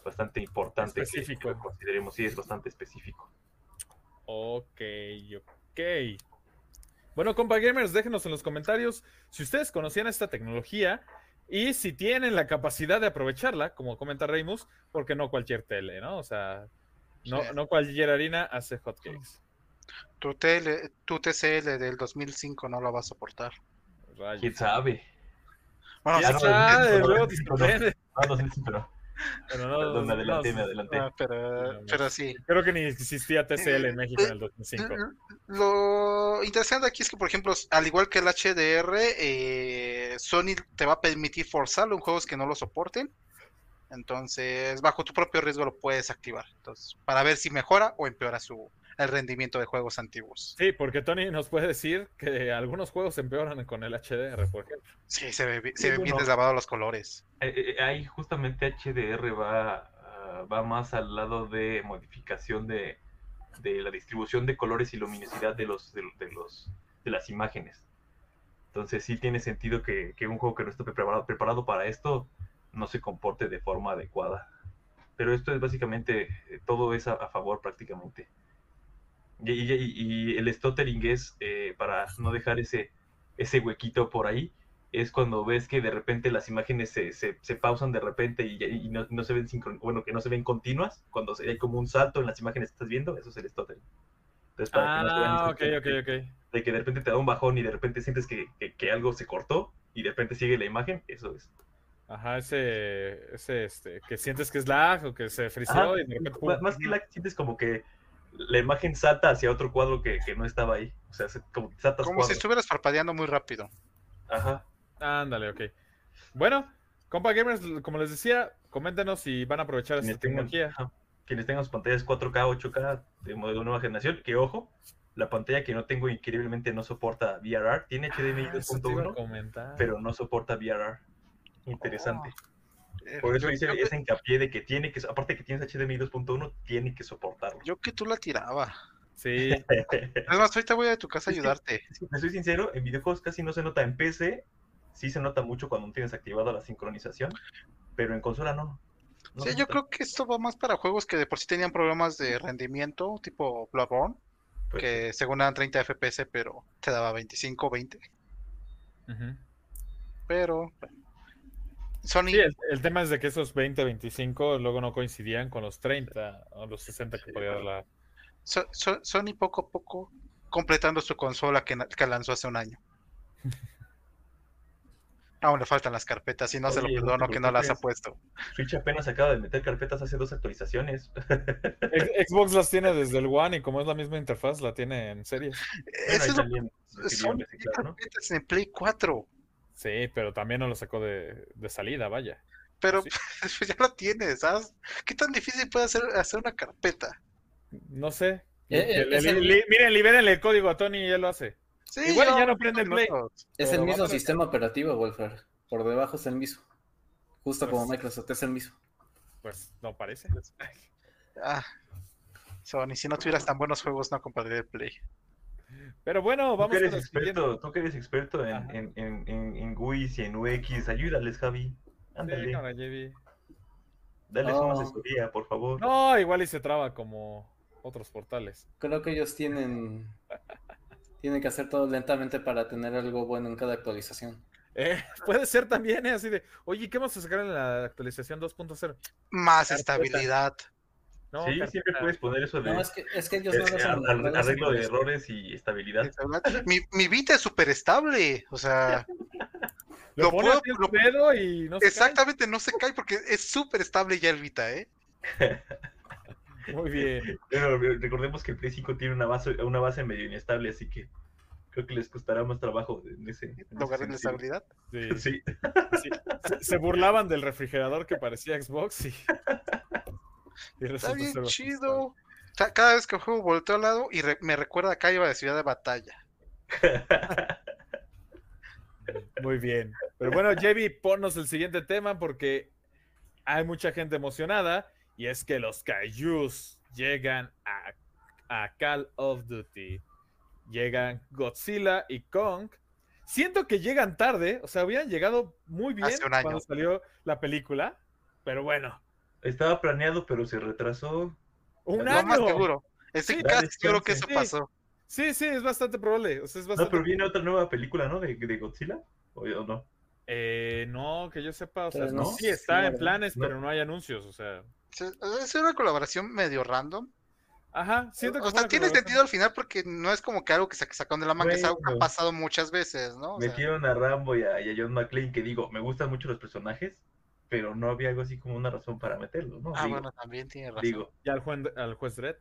bastante importante específico. que consideremos. Sí, es bastante específico. Ok, ok. Bueno, compa gamers, déjenos en los comentarios si ustedes conocían esta tecnología y si tienen la capacidad de aprovecharla, como comenta Reimus, porque no cualquier tele, ¿no? O sea, no, no cualquier harina hace hotcakes. Tu, tele, tu TCL del 2005 no la va a soportar. ¿Quién sabe? Bueno, ya te sorprende. No, no, sí, pero... Pero no, Perdón, me adelanté, me adelanté. Pero, pero sí. Creo que ni existía TCL en México en el 2005. Lo interesante aquí es que, por ejemplo, al igual que el HDR, eh, Sony te va a permitir forzarlo en juegos que no lo soporten. Entonces, bajo tu propio riesgo lo puedes activar. Entonces, para ver si mejora o empeora su, el rendimiento de juegos antiguos. Sí, porque Tony nos puede decir que algunos juegos empeoran con el HDR, por ejemplo. Sí, se ve, se bien deslavado los colores. Eh, eh, ahí justamente HDR va, ah, va más al lado de modificación de, la distribución de colores y luminosidad de los, de, los de las imágenes. Entonces sí tiene sentido que, un juego que no esté preparado, preparado para esto no se comporte de forma adecuada. Pero esto es básicamente, eh, todo es a favor prácticamente. Y, el stuttering es, eh, para no dejar ese, ese huequito por ahí, es cuando ves que de repente las imágenes se, se, pausan de repente y, no, no, se ven bueno, que no se ven continuas, cuando hay como un salto en las imágenes que estás viendo, eso es el stuttering. Entonces, ah, ok, ok, ok. De que de repente te da un bajón y de repente sientes que, que, algo se cortó y de repente sigue la imagen, eso es. Ajá, ese, ese, este, que sientes que es lag o que se frició y Más que lag, sientes como que la imagen salta hacia otro cuadro que, que no estaba ahí. O sea, como, como si estuvieras parpadeando muy rápido. Ajá. Ándale, ok. Bueno, compa gamers, como les decía, coméntenos si van a aprovechar esta tecnología. quienes tengan sus pantallas 4K, 8K de modelo nueva generación, que ojo, la pantalla que no tengo increíblemente no soporta VRR, tiene HDMI 2.1, ah, pero no soporta VRR. Interesante. Oh. Por eso hice ese hincapié de que tiene que, aparte que tienes HDMI 2.1, tiene que soportarlo. Yo que tú la tiraba. Sí. Además, ahorita voy a tu casa a ayudarte. Si me soy sincero, en videojuegos casi no se nota. En PC sí se nota mucho cuando no tienes activada la sincronización, pero en consola no. sí, yo creo que esto va más para juegos que de por sí tenían problemas de rendimiento, tipo Bloodborne, pues que según eran 30 FPS, pero te daba 25, 20. Pero, Sony... Sí, el, tema es de que esos 20, 25 luego no coincidían con los 30 o los 60 que podía dar la... Sony poco a poco completando su consola que, que lanzó hace un año. Aún le faltan las carpetas y no se lo perdono que no las ha puesto. Switch apenas acaba de meter carpetas hace dos actualizaciones. Xbox las tiene desde el One y como es la misma interfaz, la tiene en series. son carpetas en Play 4. Sí, pero también no lo sacó de, salida, vaya. Pero pues ya lo tienes, ¿sabes? ¿Qué tan difícil puede ser hacer una carpeta? No sé. Eh, eh, miren, libérenle el código a Tony y él lo hace. Igual ya no prende el Play. Es el mismo sistema operativo, Wolfer. Por debajo es el mismo. Justo como pues Microsoft, es el mismo. Pues no parece. Ah, Sony, si no tuvieras tan buenos juegos, no compraría el Play. Pero bueno, vamos tú que eres experto, Tú que eres experto en, en, en, en, en GUIs y en UX, ayúdales, Javi. Ándale. Sí, Dale una asesoría, por favor. No, igual y se traba como otros portales. Creo que ellos tienen tiene que hacer todo lentamente para tener algo bueno en cada actualización. Eh, puede ser también, ¿eh? así de, oye, ¿qué vamos a sacar en la actualización 2.0? Más estabilidad. Sí, siempre puedes poner eso de. No, es que, es que ellos no lo Arreglo de errores y estabilidad. Mi, mi Vita es súper estable, o sea. lo, puedo, lo, y no se Exactamente, no se cae porque es súper estable ya el Vita, ¿eh? Muy bien. Pero recordemos que el Play 5 tiene una base, una base medio inestable, así que creo que les costará más trabajo en ese. ¿Lograr la estabilidad? Sí. Se, burlaban del refrigerador que parecía Xbox y. Está bien chido. cada vez que juego volteo al lado y me recuerda acá iba de ciudad de batalla. Muy bien. Pero bueno, JB, ponnos el siguiente tema porque hay mucha gente emocionada y es que los Kaijus llegan a, Call of Duty. Llegan Godzilla y Kong. Siento que llegan tarde, o sea, habían llegado muy bien cuando salió la película, pero bueno. Estaba planeado, pero se retrasó. Un año. Más seguro. Estoy casi seguro que eso pasó. Sí, sí, es bastante probable. No, pero viene otra nueva película, ¿no? De, de Godzilla, ¿O, no? Eh, no, que yo sepa, o sea, no, sí está en planes, pero no hay anuncios, o sea. Es una colaboración medio random. Ajá, siento que. O sea, tiene sentido al final porque no es como que algo que se sacaron de la manga, es algo que ha pasado muchas veces, ¿no? metieron a Rambo y a, John McClane, que digo, me gustan mucho los personajes, pero no había algo así como una razón para meterlo, ¿no? Ah, bueno, también tiene razón. Digo, y al juez, al juez Dredd.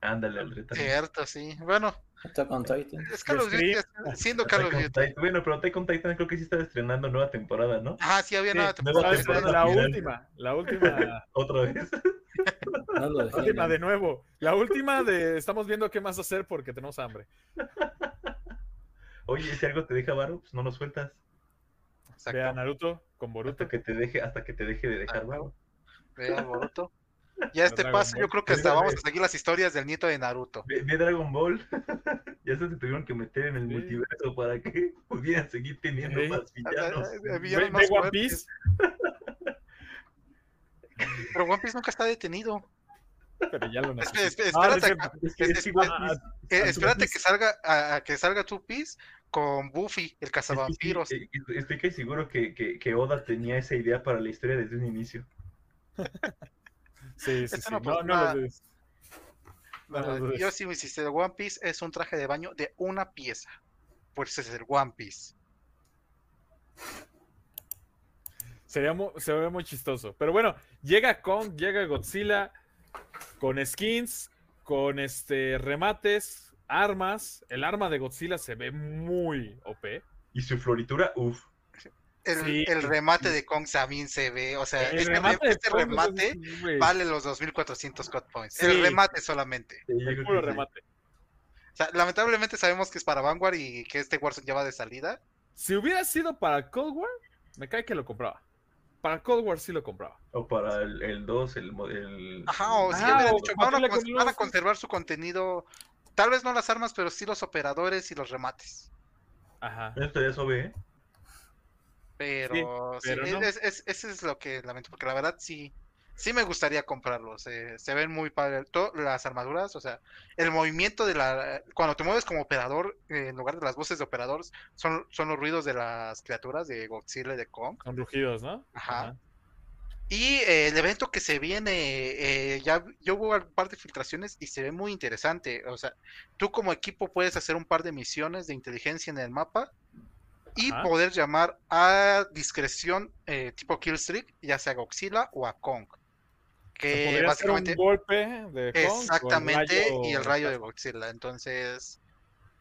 Ándale, al Dredd. Cierto, sí. Bueno, es Call of Duty, siendo Call of Duty. Bueno, pero Attack on Titan creo que sí está estrenando nueva temporada, ¿no? Ah, sí, había nueva temporada. la última, la última. ¿Otra vez? la última de nuevo. La última de estamos viendo qué más hacer porque tenemos hambre. Oye, si algo te deja varo, pues no lo sueltas. Ve a Naruto con Boruto. Hasta que te deje, hasta que te deje de dejar varo. Ve a Boruto. Ya este paso, yo creo que hasta vamos a seguir las historias del nieto de Naruto. Ve, Dragon Ball. ya se tuvieron que meter en el multiverso para que pudieran seguir teniendo más villanos. ¿Ve, One Piece? Pero One Piece nunca está detenido. Pero ya lo necesito. Espérate, espérate que salga a, que salga Two Piece con Buffy, el cazavampiros. Estoy casi seguro que, que, que Oda tenía esa idea para la historia desde un inicio. Sí, sí, sí. No, no, no, Yo sí insistí, el One Piece es un traje de baño de una pieza. Por eso es el One Piece. Sería muy, se ve muy chistoso. Pero bueno, llega Kong, llega Godzilla con skins, con este remates, armas. El arma de Godzilla se ve muy OP. Y su floritura, uff. El, remate de Kong también se ve, o sea, el este remate, este remate vale los 2400 cut points. El remate solamente. el puro remate. O sea, lamentablemente sabemos que es para Vanguard y que este Warzone ya va de salida. Si hubiera sido para Cold War, me cae que lo compraba. Para Cold War sí lo compraba. O para el, el 2, el, el... Ajá, o si ah, dicho, van, a, conservar su contenido, tal vez no las armas, pero sí los operadores y los remates. Ajá. Esto ya ve, ¿eh? Pero, sí, es, es, es, lo que lamento, porque la verdad sí, sí me gustaría comprarlos. Eh, se ven muy padres. Las armaduras, o sea, el movimiento de la. Cuando te mueves como operador, eh, en lugar de las voces de operadores, son, son los ruidos de las criaturas de Godzilla y de Kong. Son rugidos, ¿no? Ajá. Y eh, el evento que se viene, ya yo hubo un par de filtraciones y se ve muy interesante. O sea, tú como equipo puedes hacer un par de misiones de inteligencia en el mapa y poder llamar a discreción tipo Killstreak, ya sea a Godzilla o a Kong que básicamente un golpe de exactamente y el rayo de Godzilla. Entonces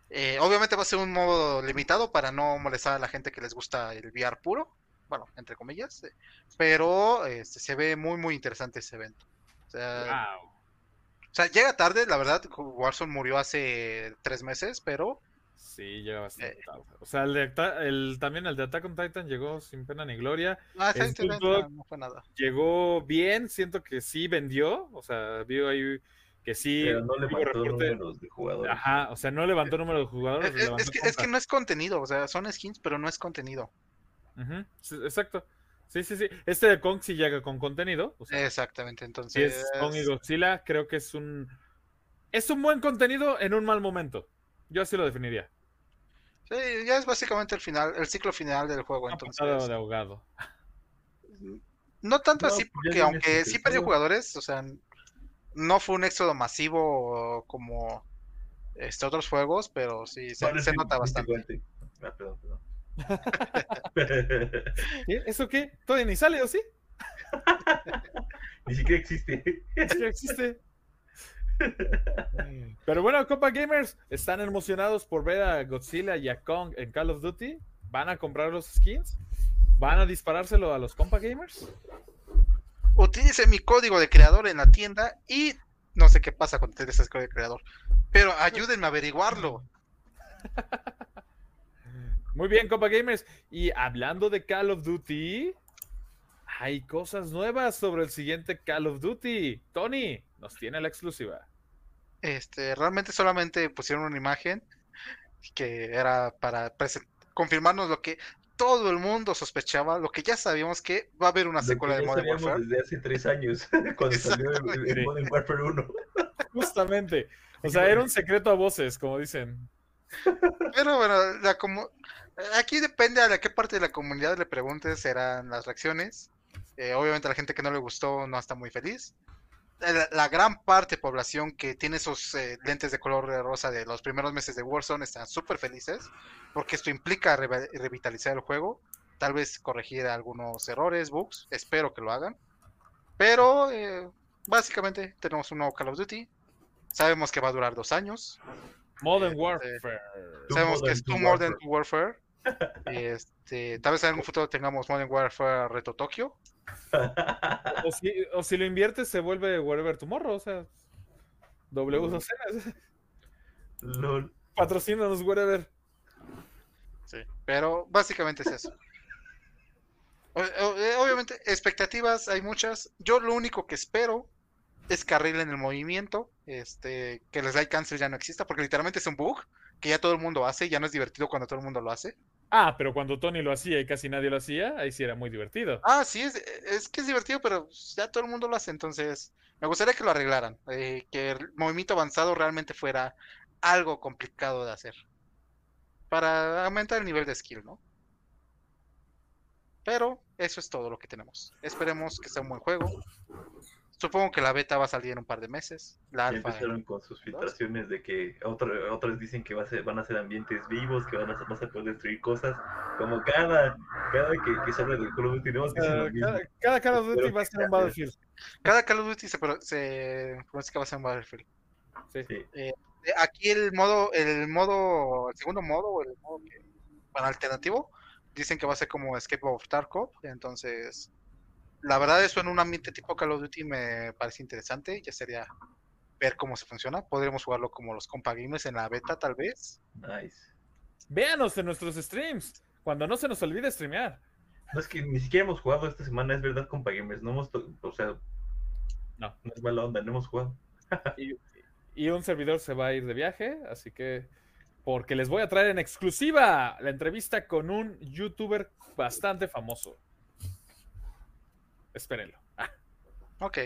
eh, obviamente va a ser un modo limitado para no molestar a la gente que les gusta el VR puro bueno entre comillas eh, pero este, se ve muy muy interesante ese evento o sea, o sea llega tarde la verdad Warzone murió hace tres meses pero Sí, llega bastante eh. tarde. O sea, el, también el de Attack on Titan llegó sin pena ni gloria. Ah, no fue nada. Llegó bien, siento que sí vendió. O sea, vio ahí que sí. Pero no levantó números de jugadores. Ajá, o sea, no levantó números de jugadores. Es, que, es, que, no es contenido, o sea, son skins, pero no es contenido. Exacto. Sí, sí, sí. Este de Kong sí llega con contenido. Exactamente, entonces. Si es Kong y Godzilla, creo que es un. Es un buen contenido en un mal momento. Yo así lo definiría. Sí, ya es básicamente el final, el ciclo final del juego. entonces. de ahogado. No tanto así, porque aunque sí perdió jugadores, o sea, no fue un éxodo masivo como este, otros juegos, pero sí se, nota bastante. Ah, ¿Eso qué? ¿Todavía ni sale o sí? ni siquiera existe. Ni siquiera existe. Pero bueno, Copa Gamers, ¿están emocionados por ver a Godzilla y a Kong en Call of Duty? ¿Van a comprar los skins? ¿Van a disparárselo a los Copa Gamers? Utilice mi código de creador en la tienda y no sé qué pasa cuando tienes ese código de creador, pero ayúdenme a averiguarlo. Muy bien, Copa Gamers. Y hablando de Call of Duty, hay cosas nuevas sobre el siguiente Call of Duty. Tony, nos tiene la exclusiva. Este, realmente solamente pusieron una imagen que era para confirmarnos lo que todo el mundo sospechaba, lo que ya sabíamos que va a haber una secuela de Modern Warfare. Desde hace tres años, cuando salió el, Modern Warfare 1. Justamente. O sea, era un secreto a voces, como dicen. Pero bueno, la como... aquí depende a qué parte de la comunidad le preguntes, serán las reacciones. Eh, obviamente la gente que no le gustó no está muy feliz. La, gran parte de población que tiene esos eh, lentes de color rosa de los primeros meses de Warzone están súper felices porque esto implica revitalizar el juego, tal vez corregir algunos errores, bugs, espero que lo hagan. Pero eh, básicamente tenemos un nuevo Call of Duty, sabemos que va a durar dos años. Modern Warfare. sabemos que es Two Modern Warfare. Este, tal vez en algún futuro tengamos Modern Warfare Reto Tokio. O si, lo inviertes, se vuelve Wherever Tomorrow, o sea, W2C. LOL. Patrocínanos Wherever. Sí, pero básicamente es eso. Eh, obviamente, expectativas hay muchas. Yo lo único que espero es que arreglen el movimiento, este, que les slide cancel ya no exista, porque literalmente es un bug que ya todo el mundo hace, ya no es divertido cuando todo el mundo lo hace. Ah, pero cuando Tony lo hacía y casi nadie lo hacía, ahí sí era muy divertido. Ah, sí, es, que es divertido, pero ya todo el mundo lo hace, entonces me gustaría que lo arreglaran, eh, que el movimiento avanzado realmente fuera algo complicado de hacer, para aumentar el nivel de skill, ¿no? Pero eso es todo lo que tenemos. Esperemos que sea un buen juego. Supongo que la beta va a salir en un par de meses. La alfa empezaron con sus filtraciones de que otros dicen que va a ser, van a ser ambientes vivos, que van a, vas a poder destruir cosas. Como cada, cada que, que se habla de Call of Duty, ¿no? cada, cada, Call of Duty va a ser un Battlefield. Cada Call of Duty se, se pronuncia que va a ser un Battlefield. Sí. Eh, aquí el modo, el modo, el segundo modo, el modo que, para alternativo, dicen que va a ser como Escape of Tarkov, entonces la verdad eso en un ambiente tipo Call of Duty me parece interesante, ya sería ver cómo se funciona, podríamos jugarlo como los compa gamers en la beta tal vez. Nice. Véanos en nuestros streams, cuando no se nos olvide streamear. No es que ni siquiera hemos jugado esta semana, es verdad, compa gamers, no hemos, o sea, no, no es mala onda, no hemos jugado. y un servidor se va a ir de viaje, así que porque les voy a traer en exclusiva la entrevista con un youtuber bastante famoso. Espérenlo. Ah. Ok.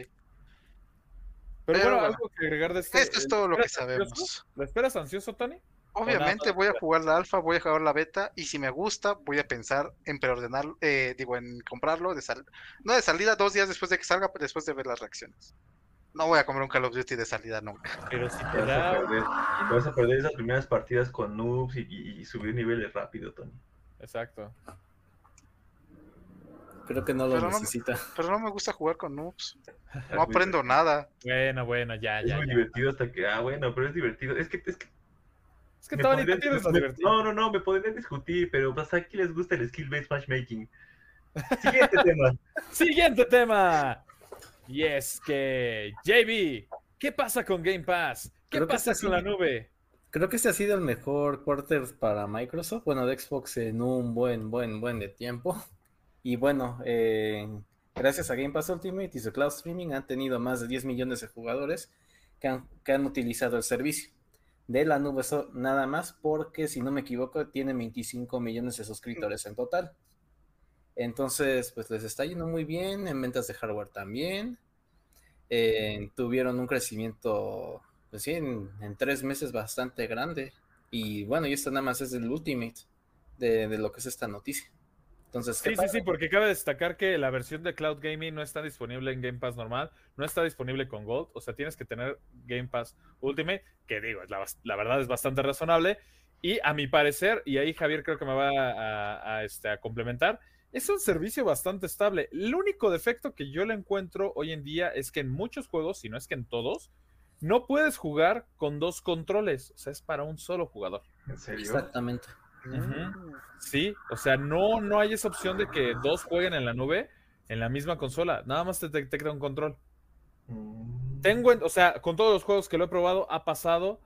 Pero, bueno, algo que agregar de este. Esto es todo lo que sabemos. ¿Lo esperas ansioso, Tony? Obviamente voy a jugar la alfa, voy a jugar la beta y si me gusta voy a pensar en preordenarlo, eh, digo en comprarlo de sal no de salida dos días después de que salga, después de ver las reacciones. No voy a comer un Call of Duty de salida nunca. Pero si te, vas, a perder, vas a perder esas primeras partidas con noobs y, subir niveles rápido, Tony. Exacto. Creo que no lo necesita. pero no me gusta jugar con noobs. No aprendo nada. Bueno, bueno, ya, ya. Es muy divertido hasta que. Ah, bueno, pero es divertido. Es que. Es que, es que Tony, No, no, no, me podrían discutir, pero pues aquí les gusta el skill-based matchmaking. Siguiente tema. Siguiente tema. Y es que, JB, ¿qué pasa con Game Pass? ¿Qué pasa con la nube? Creo que este ha sido el mejor quarter para Microsoft, bueno, de Xbox en un buen, buen, buen de tiempo. Y bueno, eh, gracias a Game Pass Ultimate y su cloud streaming han tenido más de 10 millones de jugadores que han, utilizado el servicio de la nube nada más porque si no me equivoco tiene 25 millones de suscriptores en total. Entonces, pues les está yendo muy bien en ventas de hardware también. Eh, tuvieron un crecimiento, pues sí, en, tres meses bastante grande. Y bueno, y esto nada más es el ultimate de, lo que es esta noticia. Entonces, sí, sí, sí, porque cabe destacar que la versión de Cloud Gaming no está disponible en Game Pass normal, no está disponible con Gold, o sea, tienes que tener Game Pass Ultimate, que digo, la, la verdad es bastante razonable. Y a mi parecer, y ahí Javier creo que me va a, este, a complementar, es un servicio bastante estable. El único defecto que yo le encuentro hoy en día es que en muchos juegos, si no es que en todos, no puedes jugar con dos controles. O sea, es para un solo jugador. ¿En serio? Exactamente. Sí, o sea, no, no hay esa opción de que dos jueguen en la nube en la misma consola. Nada más te detecta un control. Mm. Tengo, o sea, con todos los juegos que lo he probado, ha pasado.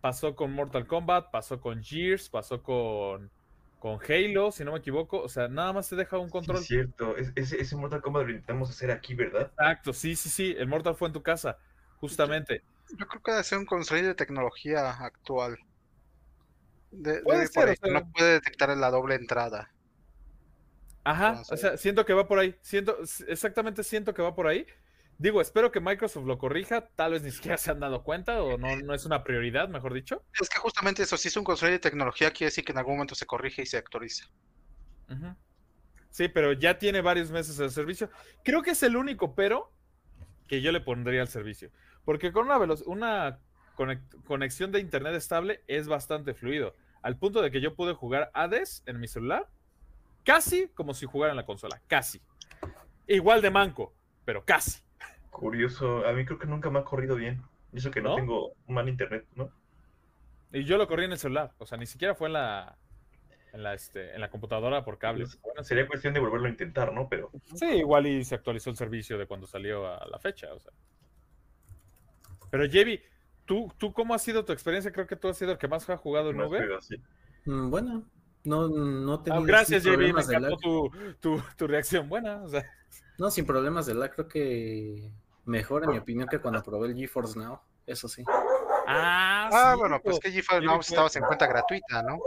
Pasó con Mortal Kombat, pasó con Gears, pasó con con Halo, si no me equivoco. O sea, nada más te deja un control. es cierto, ese, Mortal Kombat lo intentamos hacer aquí, ¿verdad? Exacto, sí, sí, sí. El Mortal fue en tu casa, justamente. Yo, creo que debe ser un control de tecnología actual. De, no puede detectar la doble entrada. Ajá, o sea, siento que va por ahí. Siento, exactamente siento que va por ahí. Digo, espero que Microsoft lo corrija, tal vez ni siquiera se han dado cuenta o no, no es una prioridad, mejor dicho. Es que justamente eso, si es un control de tecnología, quiere decir que en algún momento se corrige y se actualiza. Sí, pero ya tiene varios meses el servicio. Creo que es el único pero que yo le pondría al servicio. Porque con una, una conexión de internet estable es bastante fluido. Al punto de que yo pude jugar Hades en mi celular casi como si jugara en la consola. Casi. Igual de manco, pero casi. Curioso, a mí creo que nunca me ha corrido bien. Eso que no, tengo un mal internet, ¿no? Y yo lo corrí en el celular, o sea, ni siquiera fue en la en la, este, en la computadora por cable. Pues, sería cuestión de volverlo a intentar, ¿no? Pero... Sí, igual y se actualizó el servicio de cuando salió a la fecha, o sea. Pero Jevi, ¿tú, ¿tú cómo ha sido tu experiencia? Creo que tú has sido el que más ha jugado en Uber. Mm, bueno, no, no tengo. Ah, gracias, Jevi, me encantó tu, tu, tu, reacción buena. O sea. No, sin problemas de lag, creo que mejor en mi opinión que cuando probé el GeForce Now, eso sí. Ah, ah bueno, pues que GeForce Now estaba en cuenta gratuita, ¿no?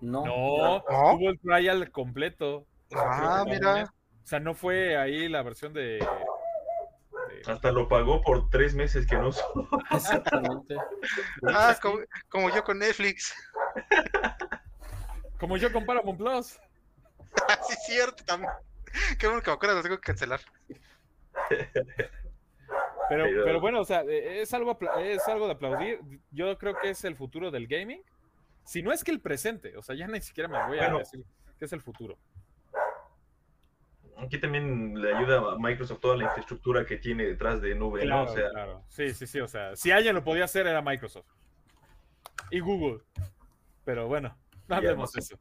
No. No, tuvo el trial completo. Ah, mira. O sea, no fue ahí la versión de... Hasta lo pagó por tres meses que no Exactamente. ah, como, yo con Netflix. como yo con Paramount Plus. sí, es cierto, también. Qué bueno que me acuerdo, tengo que cancelar. Pero, pero, bueno, o sea, e, es algo, es algo de aplaudir. Yo creo que es el futuro del gaming. Si no es que el presente, o sea, ya ni siquiera me voy a decir que es el futuro. Aquí también le ayuda a Microsoft toda la infraestructura que tiene detrás de nube, claro, claro. Sí, sí, sí, o sea, si alguien lo podía hacer era Microsoft. Y Google. Pero bueno, no hablemos eso.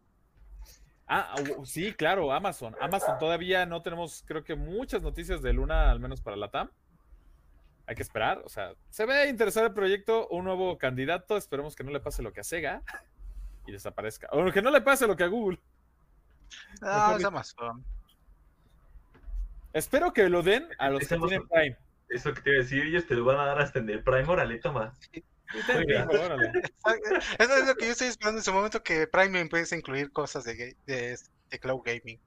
Ah, sí, claro, Amazon. Amazon todavía no tenemos, creo que muchas noticias de Luna, al menos para la TAM. Hay que esperar, o sea, se ve interesante el proyecto, un nuevo candidato, esperemos que no le pase lo que a Sega y desaparezca. O que no le pase lo que a Google. Ah, es Amazon. Espero que lo den a los que tienen Prime. Eso que te iba a decir, ellos te lo van a dar hasta en el Prime, órale, toma. Eso es lo que yo estoy esperando en ese momento que Prime empiece a incluir cosas de, de, cloud gaming.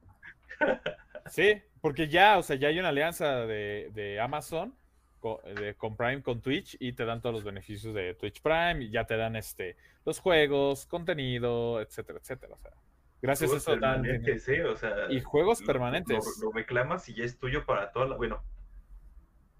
Sí, porque ya, o sea, ya hay una alianza de, de Amazon con, con, Prime con Twitch y te dan todos los beneficios de Twitch Prime y ya te dan este los juegos, contenido, etcétera, etcétera. O sea, gracias a eso dan y juegos permanentes. Lo, reclamas y ya es tuyo para toda la, bueno,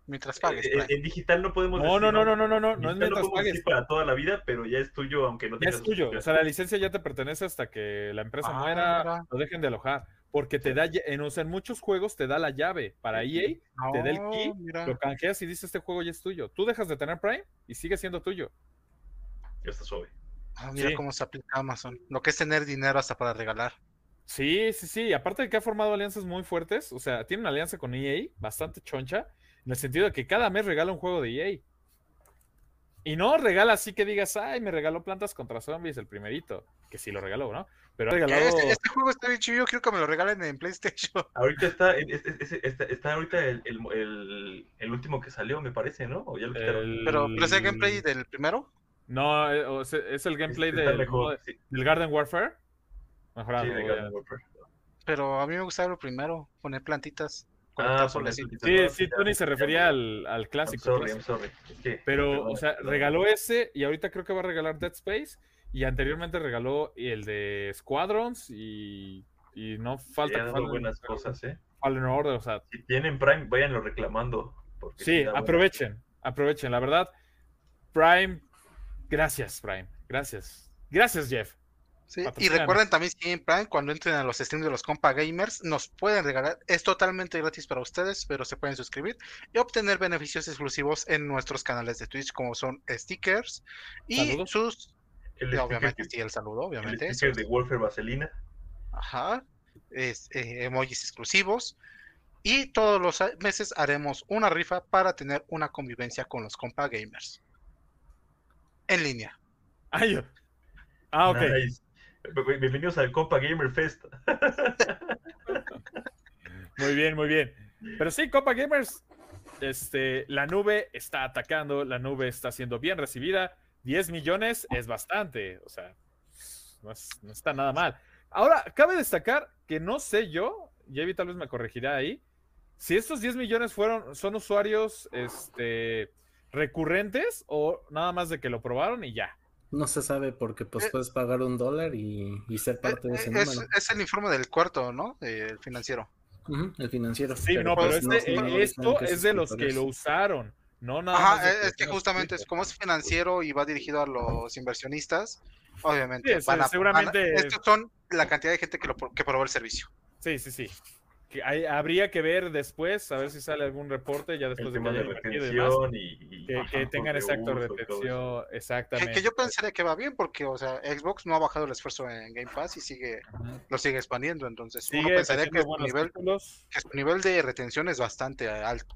Mientras pagues. Eh, en, digital no podemos no, No, no, no, no, no, no, no es mientras pagues. para toda la vida, pero ya es tuyo, aunque no tengas. Ya es tuyo. O sea, la licencia ya te pertenece hasta que la empresa ah, muera, lo dejen de alojar. Porque te da, en, o sea, en muchos juegos te da la llave para EA, te da el key, lo canjeas y dice este juego ya es tuyo. Tú dejas de tener Prime y sigue siendo tuyo. Ya está suave. Ah, mira cómo se aplica Amazon. Lo que es tener dinero hasta para regalar. Sí, sí, sí. Aparte de que ha formado alianzas muy fuertes, o sea, tiene una alianza con EA bastante choncha en el sentido de que cada mes regala un juego de EA. Y no regala así que digas, ay, me regaló Plantas contra Zombies, el primerito. Que sí lo regaló, ¿no? Pero ha regalado... Este, este, juego está bien chido, quiero que me lo regalen en PlayStation. Ahorita está, está, ahorita el, el, el, último que salió, me parece, ¿no? ¿O ya lo Pero, ¿pero es el gameplay del primero? No, eh, es el gameplay del, del Garden Warfare. Mejorado. Sí, Garden Warfare. Pero a mí me gustaba el primero, poner plantitas. Ah, sí, sí, Tony se refería al, al clásico. Pero, o sea, regaló ese y ahorita creo que va a regalar Dead Space. Y anteriormente regaló el de Squadrons y, y no falta que buenas cosas, ¿eh? Fallen Order, o sea. Si tienen Prime, váyanlo reclamando. Sí, aprovechen, aprovechen. La verdad, Prime, gracias, Prime. Gracias. Gracias, Jeff y recuerden también siempre, cuando entren a los streams de los compa gamers, nos pueden regalar, es totalmente gratis para ustedes, pero se pueden suscribir y obtener beneficios exclusivos en nuestros canales de Twitch, como son stickers y sus. obviamente, sí, el saludo, obviamente. El sticker de Wolfer Vaselina. Ajá. Es, eh, emojis exclusivos. Y todos los meses haremos una rifa para tener una convivencia con los compa gamers. En línea. Ah, ok. Bienvenidos al Copa Gamer Fest. Muy bien, muy bien. Pero sí, Copa Gamers, este, la nube está atacando, la nube está siendo bien recibida. 10 millones es bastante, o sea, no, está nada mal. Ahora, cabe destacar que no sé yo, Javi tal vez me corregirá ahí, si estos 10 millones fueron, son usuarios este, recurrentes o nada más de que lo probaron y ya. No se sabe porque pues eh, puedes pagar un dólar y, ser eh, parte de ese es, número. Es el informe del cuarto, ¿no? El financiero. el financiero. Sí, no, pero pues, este, esto es de los que lo usaron. No, nada Ajá, es que justamente es, como es financiero y va dirigido a los inversionistas, obviamente. van a, seguramente. estos son la cantidad de gente que, lo, que probó el servicio. Sí, sí, sí que habría que ver después, a ver si sale algún reporte ya después de que haya retención y, que, tengan exacto retención, exactamente. Que, yo pensaría que va bien porque, o sea, Xbox no ha bajado el esfuerzo en Game Pass y sigue, lo sigue expandiendo, entonces uno pensaría que su, nivel, nivel de retención es bastante alto.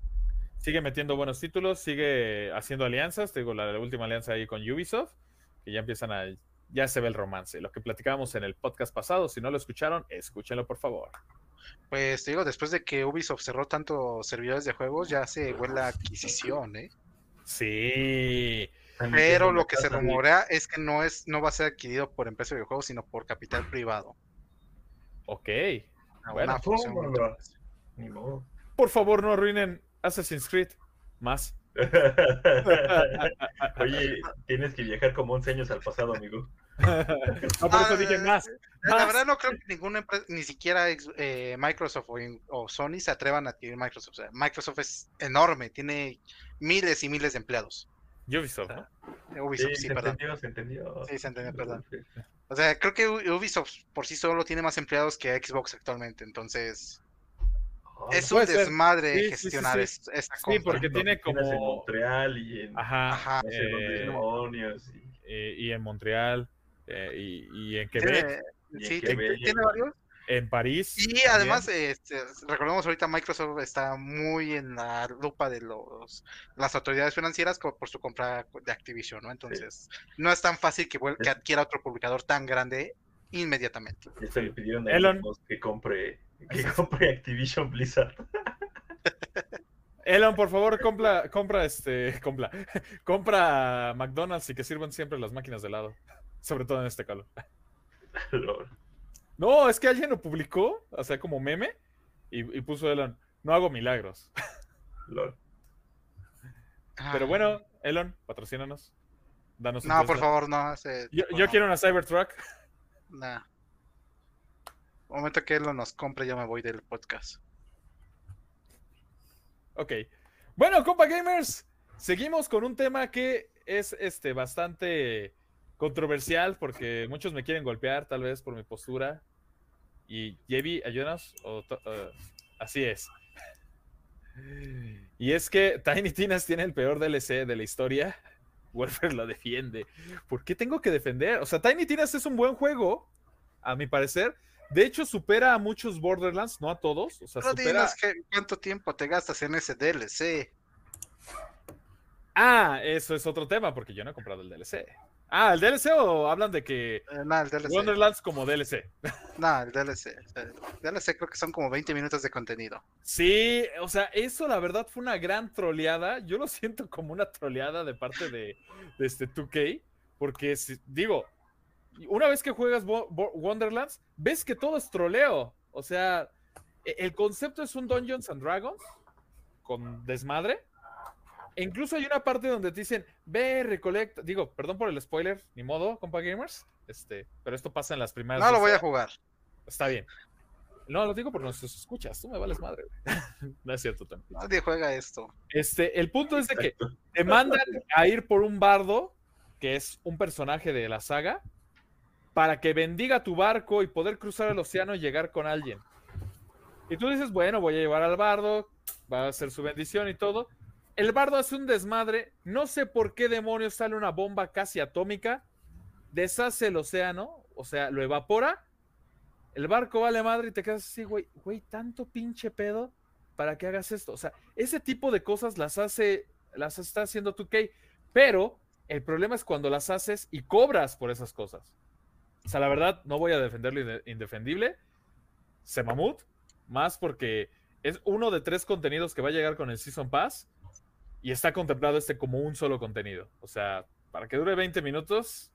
Sigue metiendo buenos títulos, sigue haciendo alianzas, tengo la, la última alianza ahí con Ubisoft, que ya empiezan a, ya se ve el romance, lo que platicábamos en el podcast pasado, si no lo escucharon, escúchenlo por favor. Pues digo, después de que Ubisoft cerró tantos servidores de juegos, ya se fue la adquisición, ¿eh? Sí. Pero lo que se rumorea es que no es, no va a ser adquirido por empresa de videojuegos, sino por capital privado. Ok. Bueno, por favor, no arruinen Assassin's Creed más. Oye, tienes que viajar como 11 años al pasado, amigo. no, por eso dije más. La verdad no creo que ninguna empresa, ni siquiera eh, Microsoft o, Sony se atrevan a adquirir Microsoft. O sea, Microsoft es enorme, tiene miles y miles de empleados. Ubisoft, ¿no? Ubisoft, sí, perdón. Se entendió, Sí, se entendió, perdón. O sea, creo que Ubisoft por sí solo tiene más empleados que Xbox actualmente, entonces es un desmadre gestionar esa Sí, porque tiene como... En Montreal y en... Ajá, eh, y... y en Montreal eh, y, en Quebec. Sí, tiene varios. En París. Y además, este, recordemos ahorita Microsoft está muy en la lupa de los las autoridades financieras por su compra de Activision, ¿no? Entonces, no es tan fácil que, que adquiera otro publicador tan grande inmediatamente. Esto le pidieron a Elon que compre, que compre Activision Blizzard. Elon, por favor, compra, compra este, compra, compra McDonald's y que sirvan siempre las máquinas de helado, sobre todo en este calor. No, es que alguien lo publicó, o sea, como meme, y, puso Elon, no hago milagros. Pero bueno, ah. Elon, patrocínanos. Danos no, por favor, no. yo, quiero una Cybertruck. Nah. Momento que Elon nos compre, yo me voy del podcast. Ok. Bueno, compa gamers, seguimos con un tema que es este bastante controversial porque muchos me quieren golpear, tal vez por mi postura. Y Jevi, ayúdanos. así es. Y es que Tiny Tinas tiene el peor DLC de la historia. Wolfer lo defiende. ¿Por qué tengo que defender? O sea, Tiny Tinas es un buen juego, a mi parecer. De hecho, supera a muchos Borderlands, no a todos. O sea, no digas cuánto tiempo te gastas en ese DLC. Ah, eso es otro tema, porque yo no he comprado el DLC. Ah, ¿el DLC o hablan de que eh, el DLC. Wonderlands como DLC? No, el DLC. El DLC creo que son como 20 minutos de contenido. Sí, o sea, eso la verdad fue una gran troleada. Yo lo siento como una troleada de parte de, este 2K, porque digo, una vez que juegas Wonderlands, ves que todo es troleo. O sea, e-, el concepto es un Dungeons and Dragons con desmadre e incluso hay una parte donde te dicen, ve, recolecta. Digo, perdón por el spoiler, ni modo, compa gamers. Este, pero esto pasa en las primeras. No lo voy a jugar. Está bien. No, lo digo porque nos escuchas. Tú me vales madre, no es cierto también. Nadie juega esto. Este, el punto es de que te mandan a ir por un bardo, que es un personaje de la saga, para que bendiga tu barco y poder cruzar el océano y llegar con alguien. Y tú dices, bueno, voy a llevar al bardo, va a hacer su bendición y todo el bardo hace un desmadre. No sé por qué demonios sale una bomba casi atómica. Deshace el océano. O sea, lo evapora. El barco vale madre y te quedas así, güey. Güey, tanto pinche pedo para que hagas esto. O sea, ese tipo de cosas las hace, las está haciendo 2K. Pero el problema es cuando las haces y cobras por esas cosas. O sea, la verdad, no voy a defender lo indefendible. Se mamut. Más porque es uno de tres contenidos que va a llegar con el Season Pass y está contemplado este como un solo contenido. O sea, para que dure 20 minutos.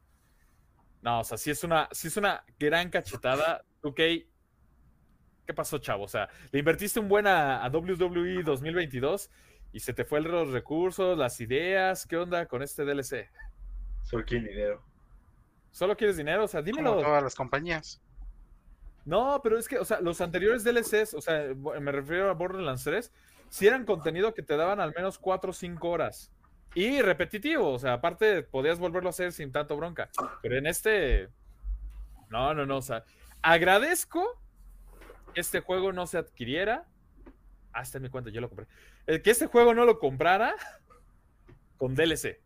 No, o sea, si es una, si es una gran cachetada. Ok, ¿qué pasó, chavo? O sea, le invertiste un buen a, WWE 2022 y se te fue los recursos, las ideas. ¿Qué onda con este DLC? Solo quiero dinero. ¿Solo quieres dinero? O sea, dímelo. Como todas las compañías. No, pero es que, o sea, los anteriores DLCs, o sea, me refiero a Borderlands 3, si eran contenido que te daban al menos 4 o 5 horas. Y repetitivo, o sea, aparte podías volverlo a hacer sin tanto bronca. Pero en este, no, no, no, o sea, agradezco que este juego no se adquiriera. Hasta mi cuenta, yo lo compré. El que este juego no lo comprara con DLC.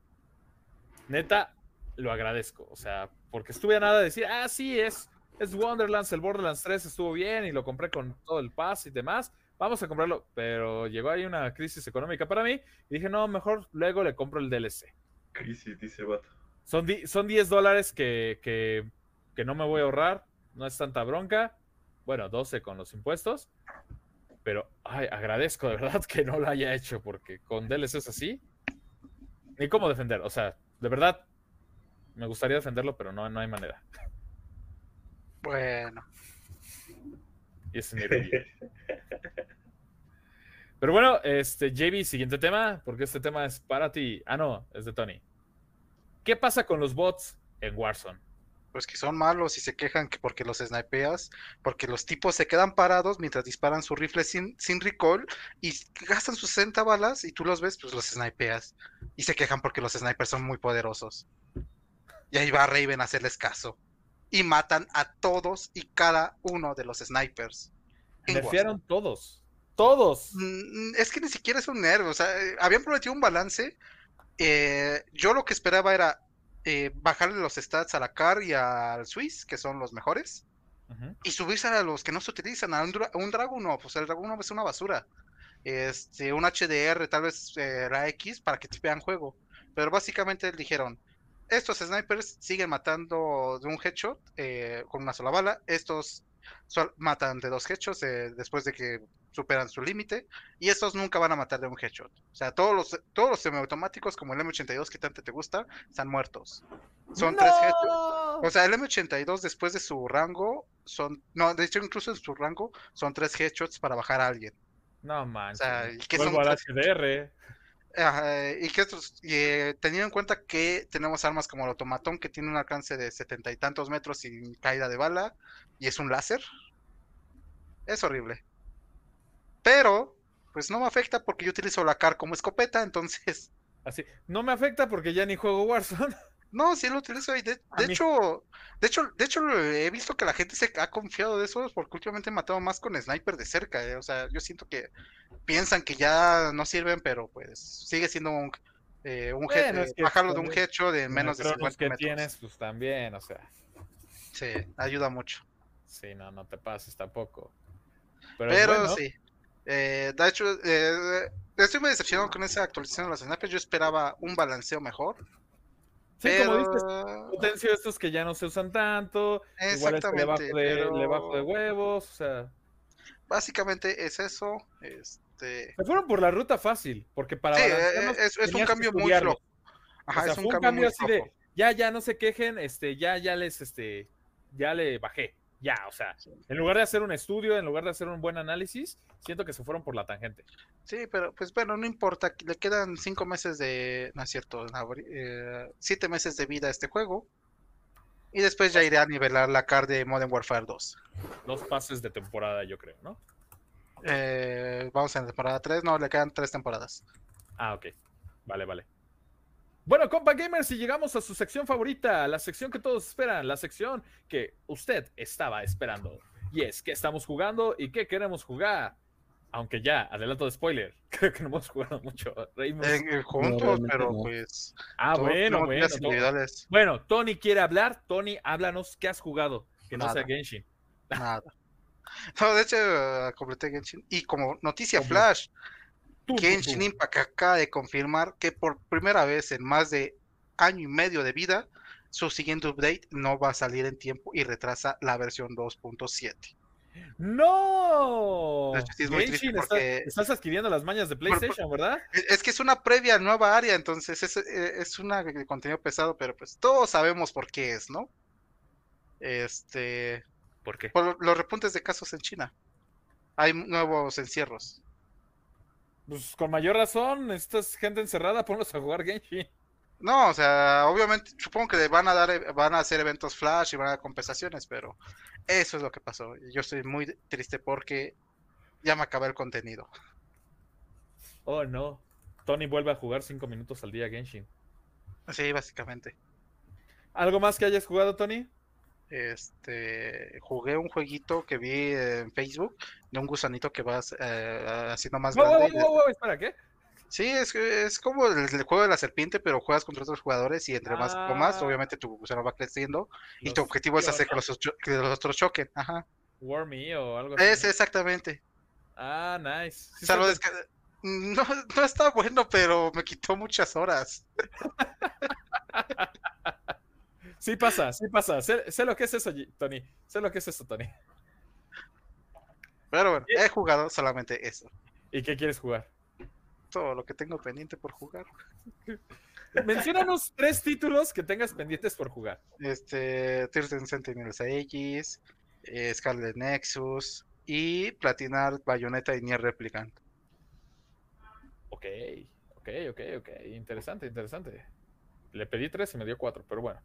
Neta, lo agradezco. O sea, porque estuve a nada de decir, ah, sí, es, es Wonderlands, el Borderlands 3 estuvo bien y lo compré con todo el pass y demás vamos a comprarlo, pero llegó ahí una crisis económica para mí y dije, no, mejor luego le compro el DLC. Crisis, dice Bato. Son, son 10 dólares que, que, no me voy a ahorrar, no es tanta bronca. Bueno, 12 con los impuestos, pero ay, agradezco de verdad que no lo haya hecho porque con DLC es así, ni cómo defender. O sea, de verdad, me gustaría defenderlo, pero no, no hay manera. Bueno. Y ese es mi Pero bueno, este, JB, siguiente tema, porque este tema es para ti. Ah, no, es de Tony. ¿Qué pasa con los bots en Warzone? pues que son malos y se quejan que porque los snipeas, porque los tipos se quedan parados mientras disparan su rifle sin, sin recall y gastan sus 60 balas y tú los ves, pues los snipeas. Y se quejan porque los snipers son muy poderosos. Y ahí va Raven a hacerles caso. Y matan a todos y cada uno de los snipers. Nerfearon todos. Todos. Mm, es que ni siquiera es un nerf. O sea, eh, habían prometido un balance. Eh, yo lo que esperaba era eh, bajarle los stats a la CAR y al Swiss, que son los mejores, y subirse a los que no se utilizan, a un, un Dragunov. O sea, el Dragunov es una basura. Este, un HDR, tal vez era X, para que te vean juego. Pero básicamente dijeron: estos snipers siguen matando de un headshot eh, con una sola bala. Estos matan de dos headshots eh, después de que superan su límite y estos nunca van a matar de un headshot. O sea, todos los todos los semiautomáticos como el M82 que tanto te gusta están muertos. Son tres headshots. O sea, el M82 después de su rango son no, de hecho incluso en su rango son tres headshots para bajar a alguien. No manches. O sea, ¿qué son HDR. Y que estos, eh, teniendo en cuenta que tenemos armas como el automatón que tiene un alcance de setenta y tantos metros sin caída de bala y es un láser, es horrible. Pero, pues no me afecta porque yo utilizo la CAR como escopeta, entonces. Así, no me afecta porque ya ni juego Warzone. No, sí lo utilizo y de, hecho, de hecho, de hecho he visto que la gente se ha confiado de eso porque últimamente he matado más con sniper de cerca, eh, o sea, yo siento que piensan que ya no sirven, pero pues sigue siendo un eh, un bajarlo de un hecho de menos de 50 que tienes, pues también, o sea. Sí, ayuda mucho. Sí, no, no te pases tampoco. Pero, sí. Eh, de hecho, eh, estoy muy decepcionado con esa actualización de los snipers. Yo esperaba un balanceo mejor. Sí, como dices, potencio estos que ya no se usan tanto. Igual este de, bajo de huevos, o sea. Básicamente es eso. Este... Se fueron por la ruta fácil, porque para. Sí, eh, es, es un cambio muy flojo. Ajá, es un, cambio, así de. Ya, ya no se quejen, este, ya, ya les, este, ya le bajé ya, o sea, en lugar de hacer un estudio, en lugar de hacer un buen análisis, siento que se fueron por la tangente. Sí, pero pues bueno, no importa, le quedan cinco meses de, no es cierto, eh, siete meses de vida a este juego. Y después ya iré a nivelar la card de Modern Warfare 2. Dos pases de temporada, yo creo, ¿no? Eh, vamos en temporada 3, no, le quedan tres temporadas. Ah, ok. Vale, vale. Bueno, compa gamers, y llegamos a su sección favorita, la sección que todos esperan, la sección que usted estaba esperando. Y es que estamos jugando y qué queremos jugar. Aunque ya, adelanto de spoiler, creo que no hemos jugado mucho. En, juntos, pero pues. Ah, bueno, bueno. Bueno, Tony quiere hablar. Tony, háblanos, ¿qué has jugado? Que no sea Genshin. Nada. No, de hecho, completé Genshin. Y como noticia flash, Genshin Impact acaba de confirmar que por primera vez en más de año y medio de vida, su siguiente update no va a salir en tiempo y retrasa la versión 2.7. ¡No! estás, adquiriendo las mañas de PlayStation, ¿verdad? Es que es una previa nueva área, entonces es, eh, es una contenido pesado, pero pues todos sabemos por qué es, ¿no? Este. ¿Por qué? Por los repuntes de casos en China. Hay nuevos encierros. Pues con mayor razón, es gente encerrada, ponlos a jugar Genshin. No, o sea, obviamente, supongo que van a dar, van a hacer eventos flash y van a dar compensaciones, pero eso es lo que pasó. Yo estoy muy triste porque ya me acabé el contenido. Oh, no. Tony vuelve a jugar cinco minutos al día Genshin. Sí, básicamente. ¿Algo más que hayas jugado, Tony? Este jugué un jueguito que vi en Facebook de un gusanito que va eh, haciendo más grande. ¿Espera qué? Sí, es, es como el, juego de la serpiente, pero juegas contra otros jugadores y entre más comas, ah. obviamente tu gusano va creciendo y tu objetivo es hacer que los, otros choquen. Ajá. War Me o algo así. Es exactamente. Ah, nice. no, no está bueno, pero me quitó muchas horas. Sí pasa, sí pasa. Sé, lo que es eso, Tony. Sé lo que es eso, Tony. Pero bueno, he jugado solamente eso. ¿Y qué quieres jugar? Todo lo que tengo pendiente por jugar. Menciónanos tres títulos que tengas pendientes por jugar. Este, Tirten Sentinels Aegis, eh, Scarlet Nexus y platinar Bayonetta y Nier Replicant. Ok, ok, ok, ok. Interesante, interesante. Le pedí tres y me dio cuatro, pero bueno.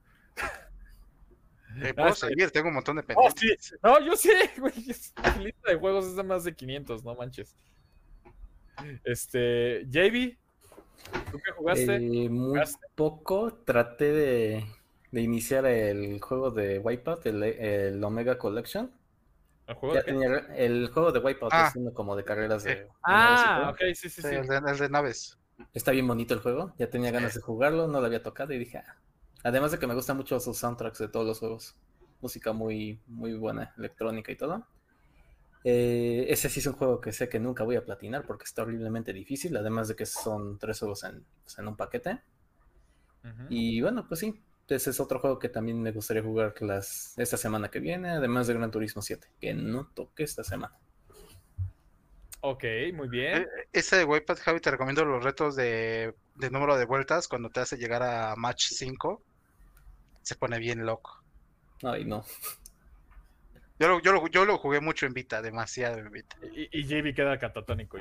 Eh, puedo ah, seguir, tengo un montón de oh, pendientes. No, yo sí, güey. La lista de juegos es de más de 500, no manches. Este, JB, ¿tú qué jugaste? Eh, muy poco. Traté de, de, iniciar el juego de Wipeout, el, el Omega Collection. ¿El juego, de el juego de Wipeout ah. es como de carreras de. Ah, ok, sí, sí, sí. El, de, naves. Está bien bonito el juego. Ya tenía ganas de jugarlo, no lo había tocado y dije, ah, Además de que me gustan mucho sus soundtracks de todos los juegos. Música muy, muy buena, electrónica y todo. Eh, ese sí es un juego que sé que nunca voy a platinar porque está horriblemente difícil. Además de que son tres juegos en, pues, un paquete. Y bueno, pues sí. Ese es otro juego que también me gustaría jugar las, esta semana que viene. Además de Gran Turismo 7, que no toque esta semana. Ok, muy bien. Eh, ese de Wipeout, Javi, te recomiendo los retos de, de número de vueltas cuando te hace llegar a match 5 se pone bien loco. Ay, no. Yo lo, yo lo, yo lo jugué mucho en Vita, demasiado en Vita. Y, y JB queda catatónico.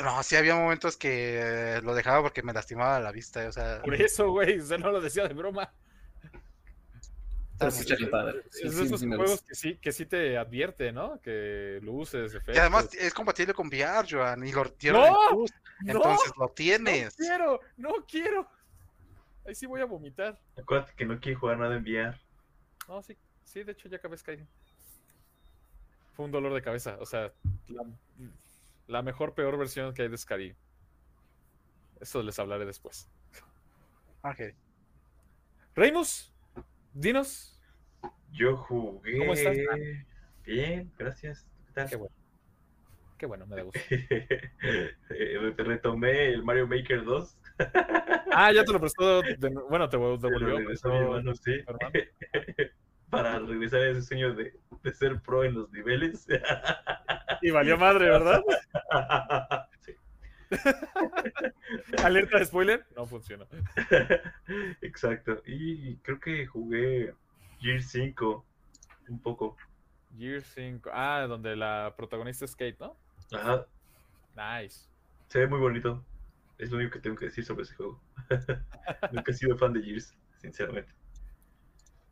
No, sí había momentos que lo dejaba porque me lastimaba la vista, o sea... Por eso, güey, usted no lo decía de broma. es de esos juegos que sí, que sí te advierte, ¿no? Que luces, efectos. Y además es compatible con VR, Joan, y lo ¡No! Entonces lo tienes. No quiero, no quiero. Ahí sí voy a vomitar. Acuérdate que no quiere jugar nada en VR. No, sí, sí, de hecho ya acabé Skyrim. Fue un dolor de cabeza. O sea, la, mejor, peor versión que hay de Skyrim. Eso les hablaré después. Ok. Reimus, dinos. Yo jugué. ¿Cómo estás? Bien, gracias. ¿Qué tal? Qué bueno. Qué bueno, me da gusto. Eh, retomé el Mario Maker 2. Ah, ya te lo prestó. bueno, te devolvió. Lo sí. Para regresar a ese sueño de, de, ser pro en los niveles. Y valió madre, ¿verdad? Sí. Alerta de spoiler, no funcionó. Exacto. Y creo que jugué Gear 5 un poco. Gear 5. Ah, donde la protagonista es Kate, ¿no? Ajá. Nice. Se ve muy bonito. Es lo único que tengo que decir sobre ese juego. Nunca he sido fan de Gears, sinceramente.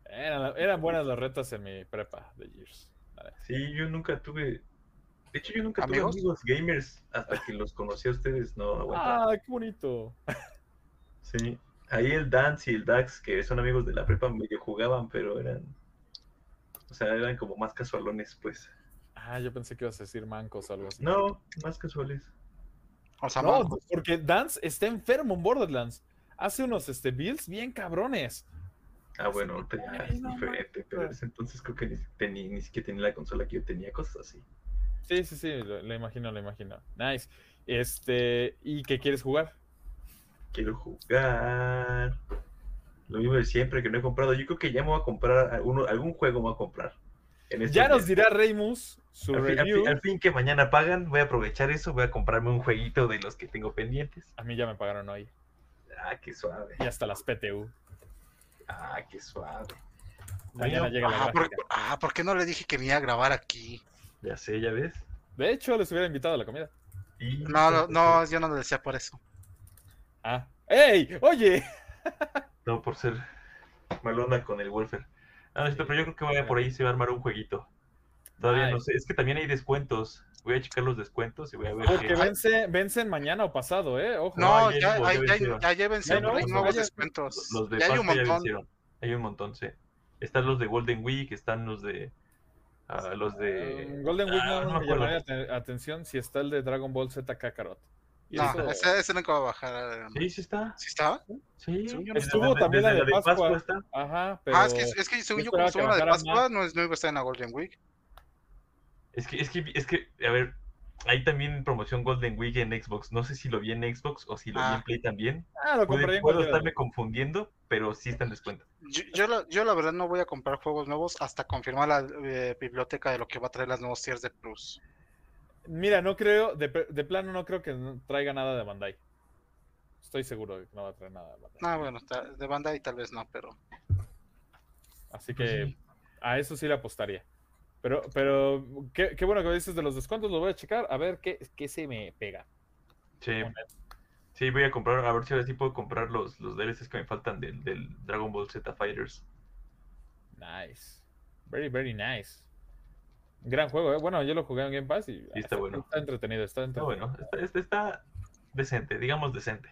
Eran, buenas las retas en mi prepa de Gears. Sí, yo nunca tuve. De hecho, yo nunca tuve amigos gamers hasta que los conocí a ustedes. No, Ah, qué bonito. Sí. Ahí el Dance y el Dax, que son amigos de la prepa, medio jugaban, pero eran. O sea, eran como más casualones, pues. Ah, yo pensé que ibas a decir mancos o algo así. No, más casuales no, porque Dance está enfermo en Borderlands. Hace unos este, builds bien cabrones. Ah, bueno, ya es diferente, pero entonces creo que ni, ni, siquiera tenía la consola que yo tenía, cosas así. Sí, sí, sí, lo, imagino, lo imagino. Nice. Este, ¿y qué quieres jugar? Quiero jugar. Lo mismo de siempre que no he comprado. Yo creo que ya me voy a comprar algún juego, me voy a comprar. Este ya nos dirá Reimus su al review. Fin, al, fin, que mañana pagan, voy a aprovechar eso, voy a comprarme un jueguito de los que tengo pendientes. A mí ya me pagaron hoy. Ah, qué suave. Y hasta las PTU. Ah, qué suave. Mañana llega la ah, por, ah, ¿por qué no le dije que me iba a grabar aquí? Ya sé, ya ves. De hecho, les hubiera invitado a la comida. No, no, no, yo no lo decía por eso. Ah. ¡Ey! ¡Oye! no, por ser malona con el welfare. Ah, pero yo creo que vaya por ahí se va a armar un jueguito. Todavía no sé, es que también hay descuentos. Voy a checar los descuentos y voy a ver. Porque vence, vencen mañana o pasado, ¿eh? Ojo. No, ya, ya, ya, ya, vencieron, hay nuevos descuentos. Los de ya hay un montón. vencieron. Hay un montón, sí. Están los de Golden Week, están los de. Uh, los de. Um, Golden Week ah, no, me llamaría atención si está el de Dragon Ball Z Kakarot. No, ese, ese nunca va a bajar. Sí, sí está. ¿Sí estaba? Sí. Estuvo también la de, Pascua. Ajá, pero... Ah, es que, es que según yo, como estuvo la de Pascua, no, es, no iba a estar en la Golden Week. Es que, es que, es que, a ver, hay también promoción Golden Week en Xbox. No sé si lo vi en Xbox o si lo vi en ah. Play también. Ah, lo compré Puedo, estarme confundiendo, pero sí está en descuento. Yo, yo, la, yo, la, verdad no voy a comprar juegos nuevos hasta confirmar la eh, biblioteca de lo que va a traer las nuevos tiers de Plus. Mira, no creo, de, de, plano no creo que traiga nada de Bandai. Estoy seguro de que no va a traer nada de Bandai. Ah, bueno, de Bandai tal vez no, pero. Así que a eso sí le apostaría. Pero, pero qué, qué, bueno que dices de los descuentos, lo voy a checar a ver qué, qué se me pega. Sí. Sí, voy a comprar, a ver si ahora sí puedo comprar los, los DLCs que me faltan del, del Dragon Ball Z Fighters. Nice. Very, very nice. Gran juego, ¿eh? Bueno, yo lo jugué en Game Pass y, está, bueno. Está entretenido, está entretenido. bueno, está, está, decente, digamos decente.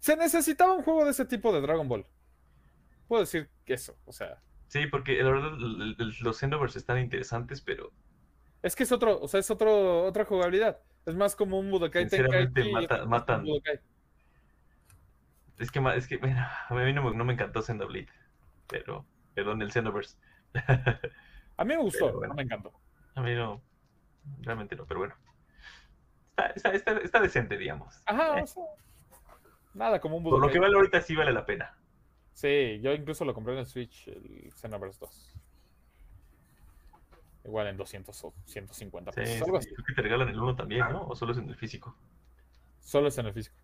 Se necesitaba un juego de ese tipo de Dragon Ball. Puedo decir que eso, o sea. Sí, porque la verdad los Xenoverse están interesantes, pero. Es que es otro, o sea, es otro, otra jugabilidad. Es más como un Budokai Tenkaichi. matan. Es que, es que bueno, a mí no me, no me encantó Xenoblade, pero, perdón, el Xenoverse. a mí me gustó, no me encantó. A mí no, realmente no, pero bueno. Está, está, está, decente, digamos. Ajá, eh. nada como un. Por lo que vale ahorita sí vale la pena. Sí, yo incluso lo compré en el Switch, el Xenoverse 2. Igual en 200 o 150 pesos. Sí, Creo que te regalan el 1 también, ¿no? ¿O solo es en el físico? Solo es en el físico.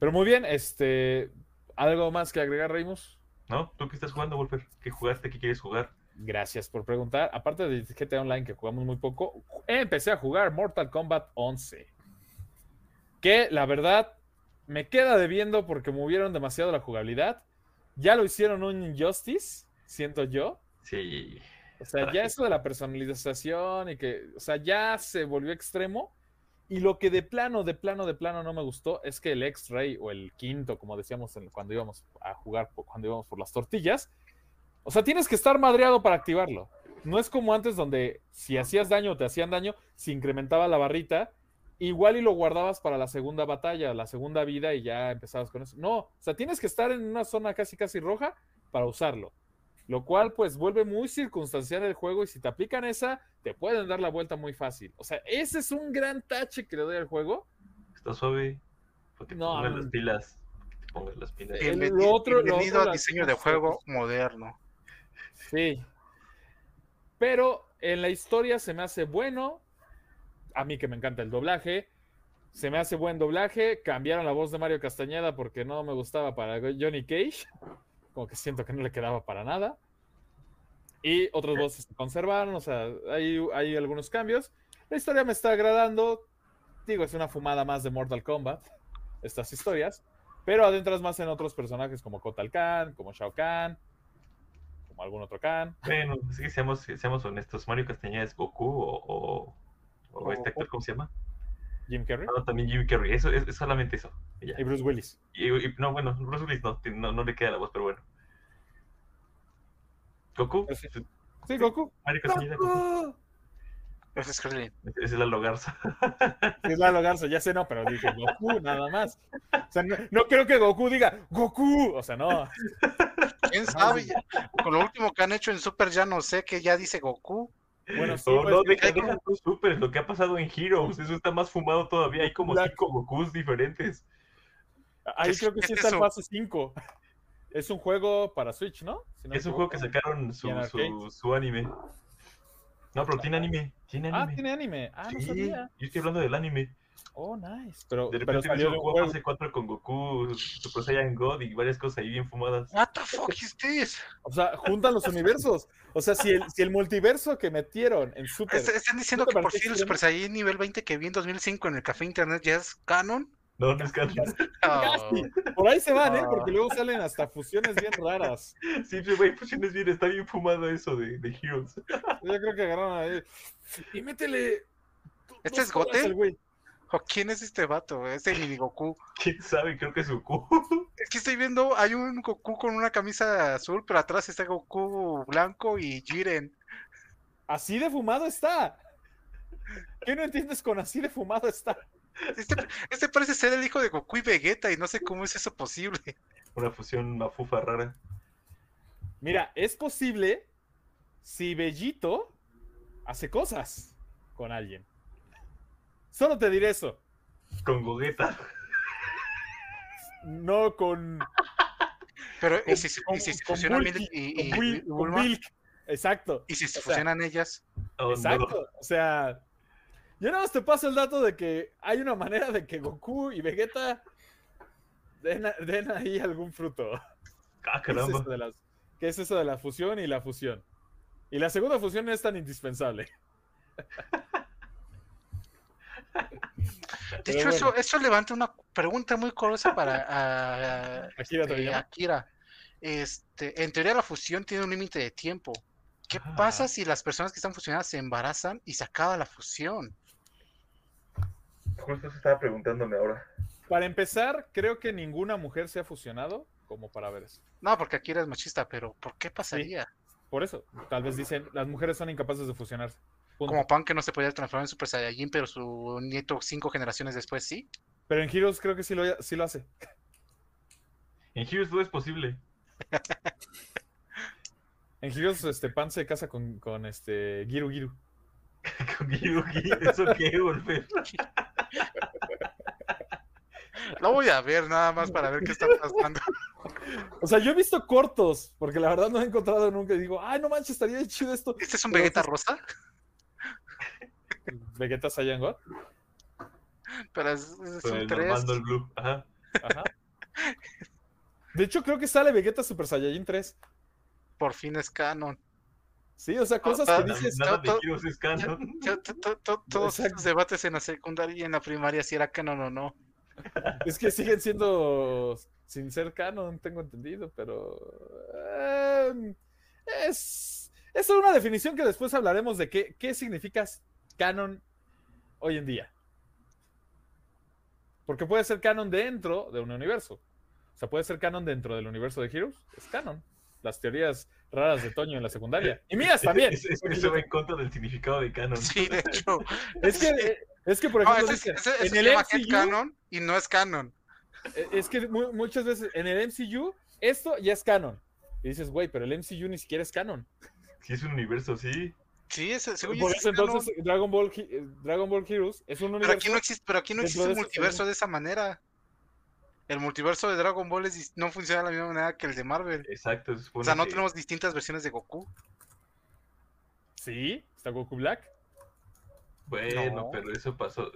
Pero muy bien, este. ¿Algo más que agregar, Reimus? No, ¿tú qué estás jugando, Wolfer? ¿Qué jugaste? ¿Qué quieres jugar? Gracias por preguntar. Aparte de GTA Online, que jugamos muy poco, empecé a jugar Mortal Kombat 11. Que la verdad me queda debiendo porque movieron demasiado la jugabilidad. Ya lo hicieron un Injustice, siento yo. Sí. O sea, ya eso de la personalización y que, o sea, ya se volvió extremo. Y lo que de plano, de plano, de plano no me gustó es que el X-Ray o el quinto, como decíamos cuando íbamos a jugar, cuando íbamos por las tortillas, o sea, tienes que estar madreado para activarlo. No es como antes donde si hacías daño o te hacían daño, se incrementaba la barrita, igual y lo guardabas para la segunda batalla, la segunda vida y ya empezabas con eso. No, o sea, tienes que estar en una zona casi casi roja para usarlo. Lo cual pues vuelve muy circunstancial el juego y si te aplican esa, te pueden dar la vuelta muy fácil. O sea, ese es un gran tache que le doy al juego. Está suave. Porque no, las pilas. Pongas las pilas. El, otro, bienvenido al diseño de juego moderno. Sí. Pero en la historia se me hace bueno. A mí que me encanta el doblaje. Se me hace buen doblaje. Cambiaron la voz de Mario Castañeda porque no me gustaba para Johnny Cage como que siento que no le quedaba para nada. Y otras voces se conservaron, o sea, hay, hay algunos cambios. La historia me está agradando. Digo, es una fumada más de Mortal Kombat, estas historias. Pero adentras más en otros personajes como Kotal Khan, como Shao Kahn, como algún otro Khan. Bueno, sí, seamos, seamos honestos. Mario Castañeda es Goku o, o, este actor, ¿cómo se llama? Jim Carrey. No, también Jim Carrey, eso es, solamente eso. Y, Bruce Willis. Y, no, bueno, Bruce Willis no, no, le queda la voz, pero bueno. ¿Goku? Sí, Goku. Mario Goku. Ese es. Ese es Lalo Garza. es Lalo Garza, ya sé, no, pero dije Goku nada más. O sea, no, creo que Goku diga Goku. O sea, no. ¿Quién sabe? Con lo último que han hecho en Super ya no sé que ya dice Goku. Bueno, sí, no, deja, deja super, lo que ha pasado en Heroes, eso está más fumado todavía, hay como cinco Gokus diferentes. Ahí creo que sí está el fase 5. Es un juego para Switch, ¿no? es un juego que sacaron su, su, su, anime. No, pero tiene anime. Tiene ah, anime. Ah, tiene anime. Ah, no sabía. Yo estoy hablando del anime. Oh, nice. Pero, de repente pero salió un juego fase 4 con Goku, Super Saiyan God y varias cosas ahí bien fumadas. What the fuck is this? O sea, juntan los universos. O sea, si el, si el multiverso que metieron en Super. ¿Están diciendo que por fin el Super Saiyan nivel 20 que vi en 2005 en el Café Internet ya es canon? No, no es canon. Por ahí se van, ¿eh? Porque luego salen hasta fusiones bien raras. Sí, pero hay fusiones bien, está bien fumado eso de, de Heroes. Yo creo que agarraron ahí. Y métele. ¿Este es Gote? quién es este vato? Es el mini Goku. ¿Quién sabe? Creo que es Goku. Es que estoy viendo, hay un Goku con una camisa azul, pero atrás está Goku blanco y Jiren. Así de fumado está. ¿Qué no entiendes con así de fumado está? Este, este, parece ser el hijo de Goku y Vegeta y no sé cómo es eso posible. Una fusión mafufa rara. Mira, es posible si Bellito hace cosas con alguien. Solo te diré eso. Con Gogeta. No con. Pero, ¿y si, se fusionan y, con Milk. Exacto. ¿Y si se fusionan ellas? Oh, Exacto. O sea, yo nada más te paso el dato de que hay una manera de que Goku y Vegeta den, den ahí algún fruto. Ah, caramba. ¿Qué es, eso de la fusión y la fusión? Y la segunda fusión es tan indispensable. De hecho, eso, eso levanta una pregunta muy curiosa para Akira, eh, Akira. este, en teoría la fusión tiene un límite de tiempo. ¿Qué pasa si las personas que están fusionadas se embarazan y se acaba la fusión? Justo se estaba preguntándome ahora. Para empezar, creo que ninguna mujer se ha fusionado como para ver eso. No, porque aquí eres machista, pero ¿por qué pasaría? por eso, tal vez dicen, las mujeres son incapaces de fusionarse. Como Pan que no se podía transformar en Super Saiyajin, pero su nieto cinco generaciones después sí. Pero en Heroes creo que sí lo, sí lo hace. En Heroes todo es posible. en Heroes este, Pan se casa con, con este Giru Giru. con Giru Giru, ¿eso qué, Wolfer? Lo voy a ver nada más para ver qué está pasando. O sea, yo he visto cortos, porque la verdad no he encontrado nunca y digo, ay, no manches, estaría chido esto. ¿Este es un Vegeta rosa? ¿Vegeta Saiyan God? Pero es, un 3. el blue. Ajá. Ajá. De hecho, creo que sale Vegeta Super Saiyajin 3. Por fin es canon. Sí, o sea, cosas que dices. Nada de Heroes es canon. Todos los debates en la secundaria y en la primaria si era canon o no. Es que siguen siendo sin ser canon, tengo entendido, pero em, es, es una definición que después hablaremos de qué, qué significa canon hoy en día. Porque puede ser canon dentro de un universo. O sea, puede ser canon dentro del universo de Heroes. Es canon. Las teorías raras de Toño en la secundaria. Y mías también. Es, que se va en contra del significado de canon. Sí, de hecho. es que es que, por ejemplo, en el MCU, es canon y no es canon. E, es que muchas veces en el MCU esto ya es canon. Y dices, güey, pero el MCU ni siquiera es canon. Sí, es un universo, sí. Sí, es, Por eso entonces Dragon Ball, eh, Dragon Ball Heroes es un universo. Pero aquí no existe, pero aquí no existe un multiverso de esa manera. El multiverso de Dragon Ball no funciona de la misma manera que el de Marvel. Exacto. O sea, no tenemos distintas versiones de Goku. Sí, está Goku Black. Bueno, pero eso pasó.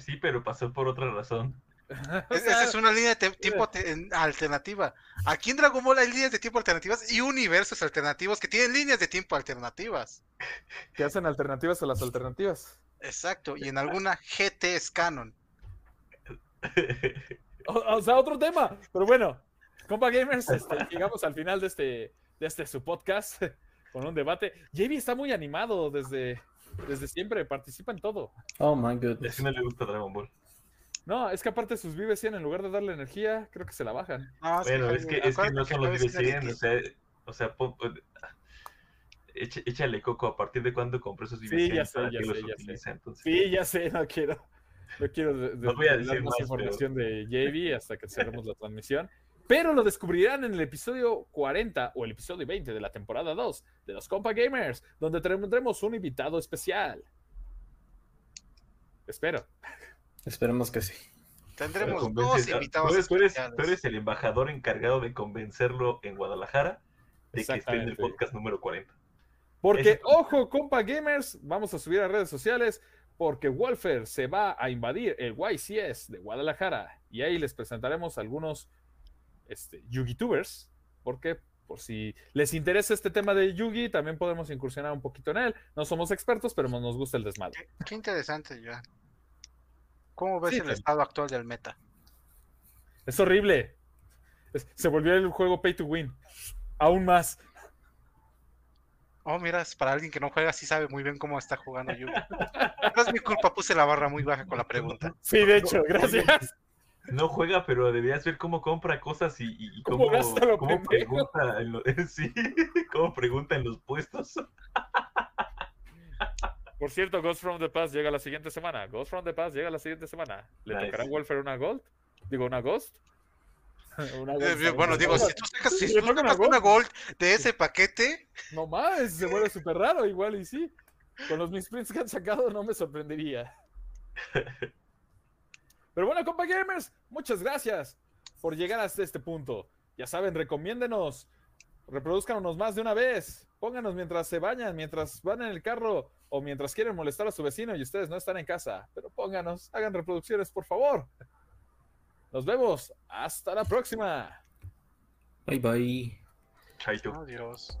Sí, pero pasó por otra razón. Esa es una línea de tiempo alternativa. Aquí en Dragon Ball hay líneas de tiempo alternativas y universos alternativos que tienen líneas de tiempo alternativas. Que hacen alternativas a las alternativas. Exacto, y en alguna GT es canon. O, sea, otro tema. Pero bueno, compa gamers, este, llegamos al final de este, de este su podcast con un debate. JB está muy animado desde, desde siempre, participa en todo. Oh my goodness. Es no le gusta Dragon Ball. No, es que aparte sus Vive 100, en lugar de darle energía, creo que se la bajan. bueno, es que, es que no son los Vive 100, o sea, o sea échale coco, ¿a partir de cuándo compró esos Vive 100? Sí, ya sé, ya sé, ya sé. Sí, ya sé, no quiero. No quiero no voy a decir más, información de JV hasta que cerremos la transmisión. Pero lo descubrirán en el episodio 40 o el episodio 20 de la temporada 2 de los Compa Gamers, donde tendremos un invitado especial. Espero. Esperemos que sí. Tendremos dos invitados. Tú eres, tú eres, el embajador encargado de convencerlo en Guadalajara de que esté en el podcast número 40. Porque, ojo, compa gamers, vamos a subir a redes sociales porque Wolfer se va a invadir el YCS de Guadalajara y ahí les presentaremos algunos este, YouTubers, porque por si les interesa este tema de Yugi, también podemos incursionar un poquito en él. No somos expertos, pero nos gusta el desmadre. Qué, interesante, ya. ¿Cómo ves el estado actual del meta? Es horrible. se volvió el juego pay to win. Aún más. Oh, mira, para alguien que no juega, sí sabe muy bien cómo está jugando Yugi. no es mi culpa, puse la barra muy baja con la pregunta. Sí, de hecho, gracias. No juega, pero deberías ver cómo compra cosas y, cómo, pregunta en sí, cómo pregunta en los puestos. Por cierto, Ghost from the Past llega la siguiente semana. Ghost from the Past llega la siguiente semana. ¿Le tocará a Wolfer una Gold? Digo, una Ghost. Eh, bueno, digo, si tú sacas, si tú sacas una, gold. de ese paquete. No más, se vuelve súper raro, igual y sí. Con los misprints que han sacado no me sorprendería. Pero bueno, compa gamers, muchas gracias por llegar hasta este punto. Ya saben, recomiéndenos, reproduzcanos más de una vez, pónganos mientras se bañan, mientras van en el carro o mientras quieren molestar a su vecino y ustedes no están en casa. Pero pónganos, hagan reproducciones, por favor. Nos vemos. Hasta la próxima. Bye bye. Chaito. Adiós.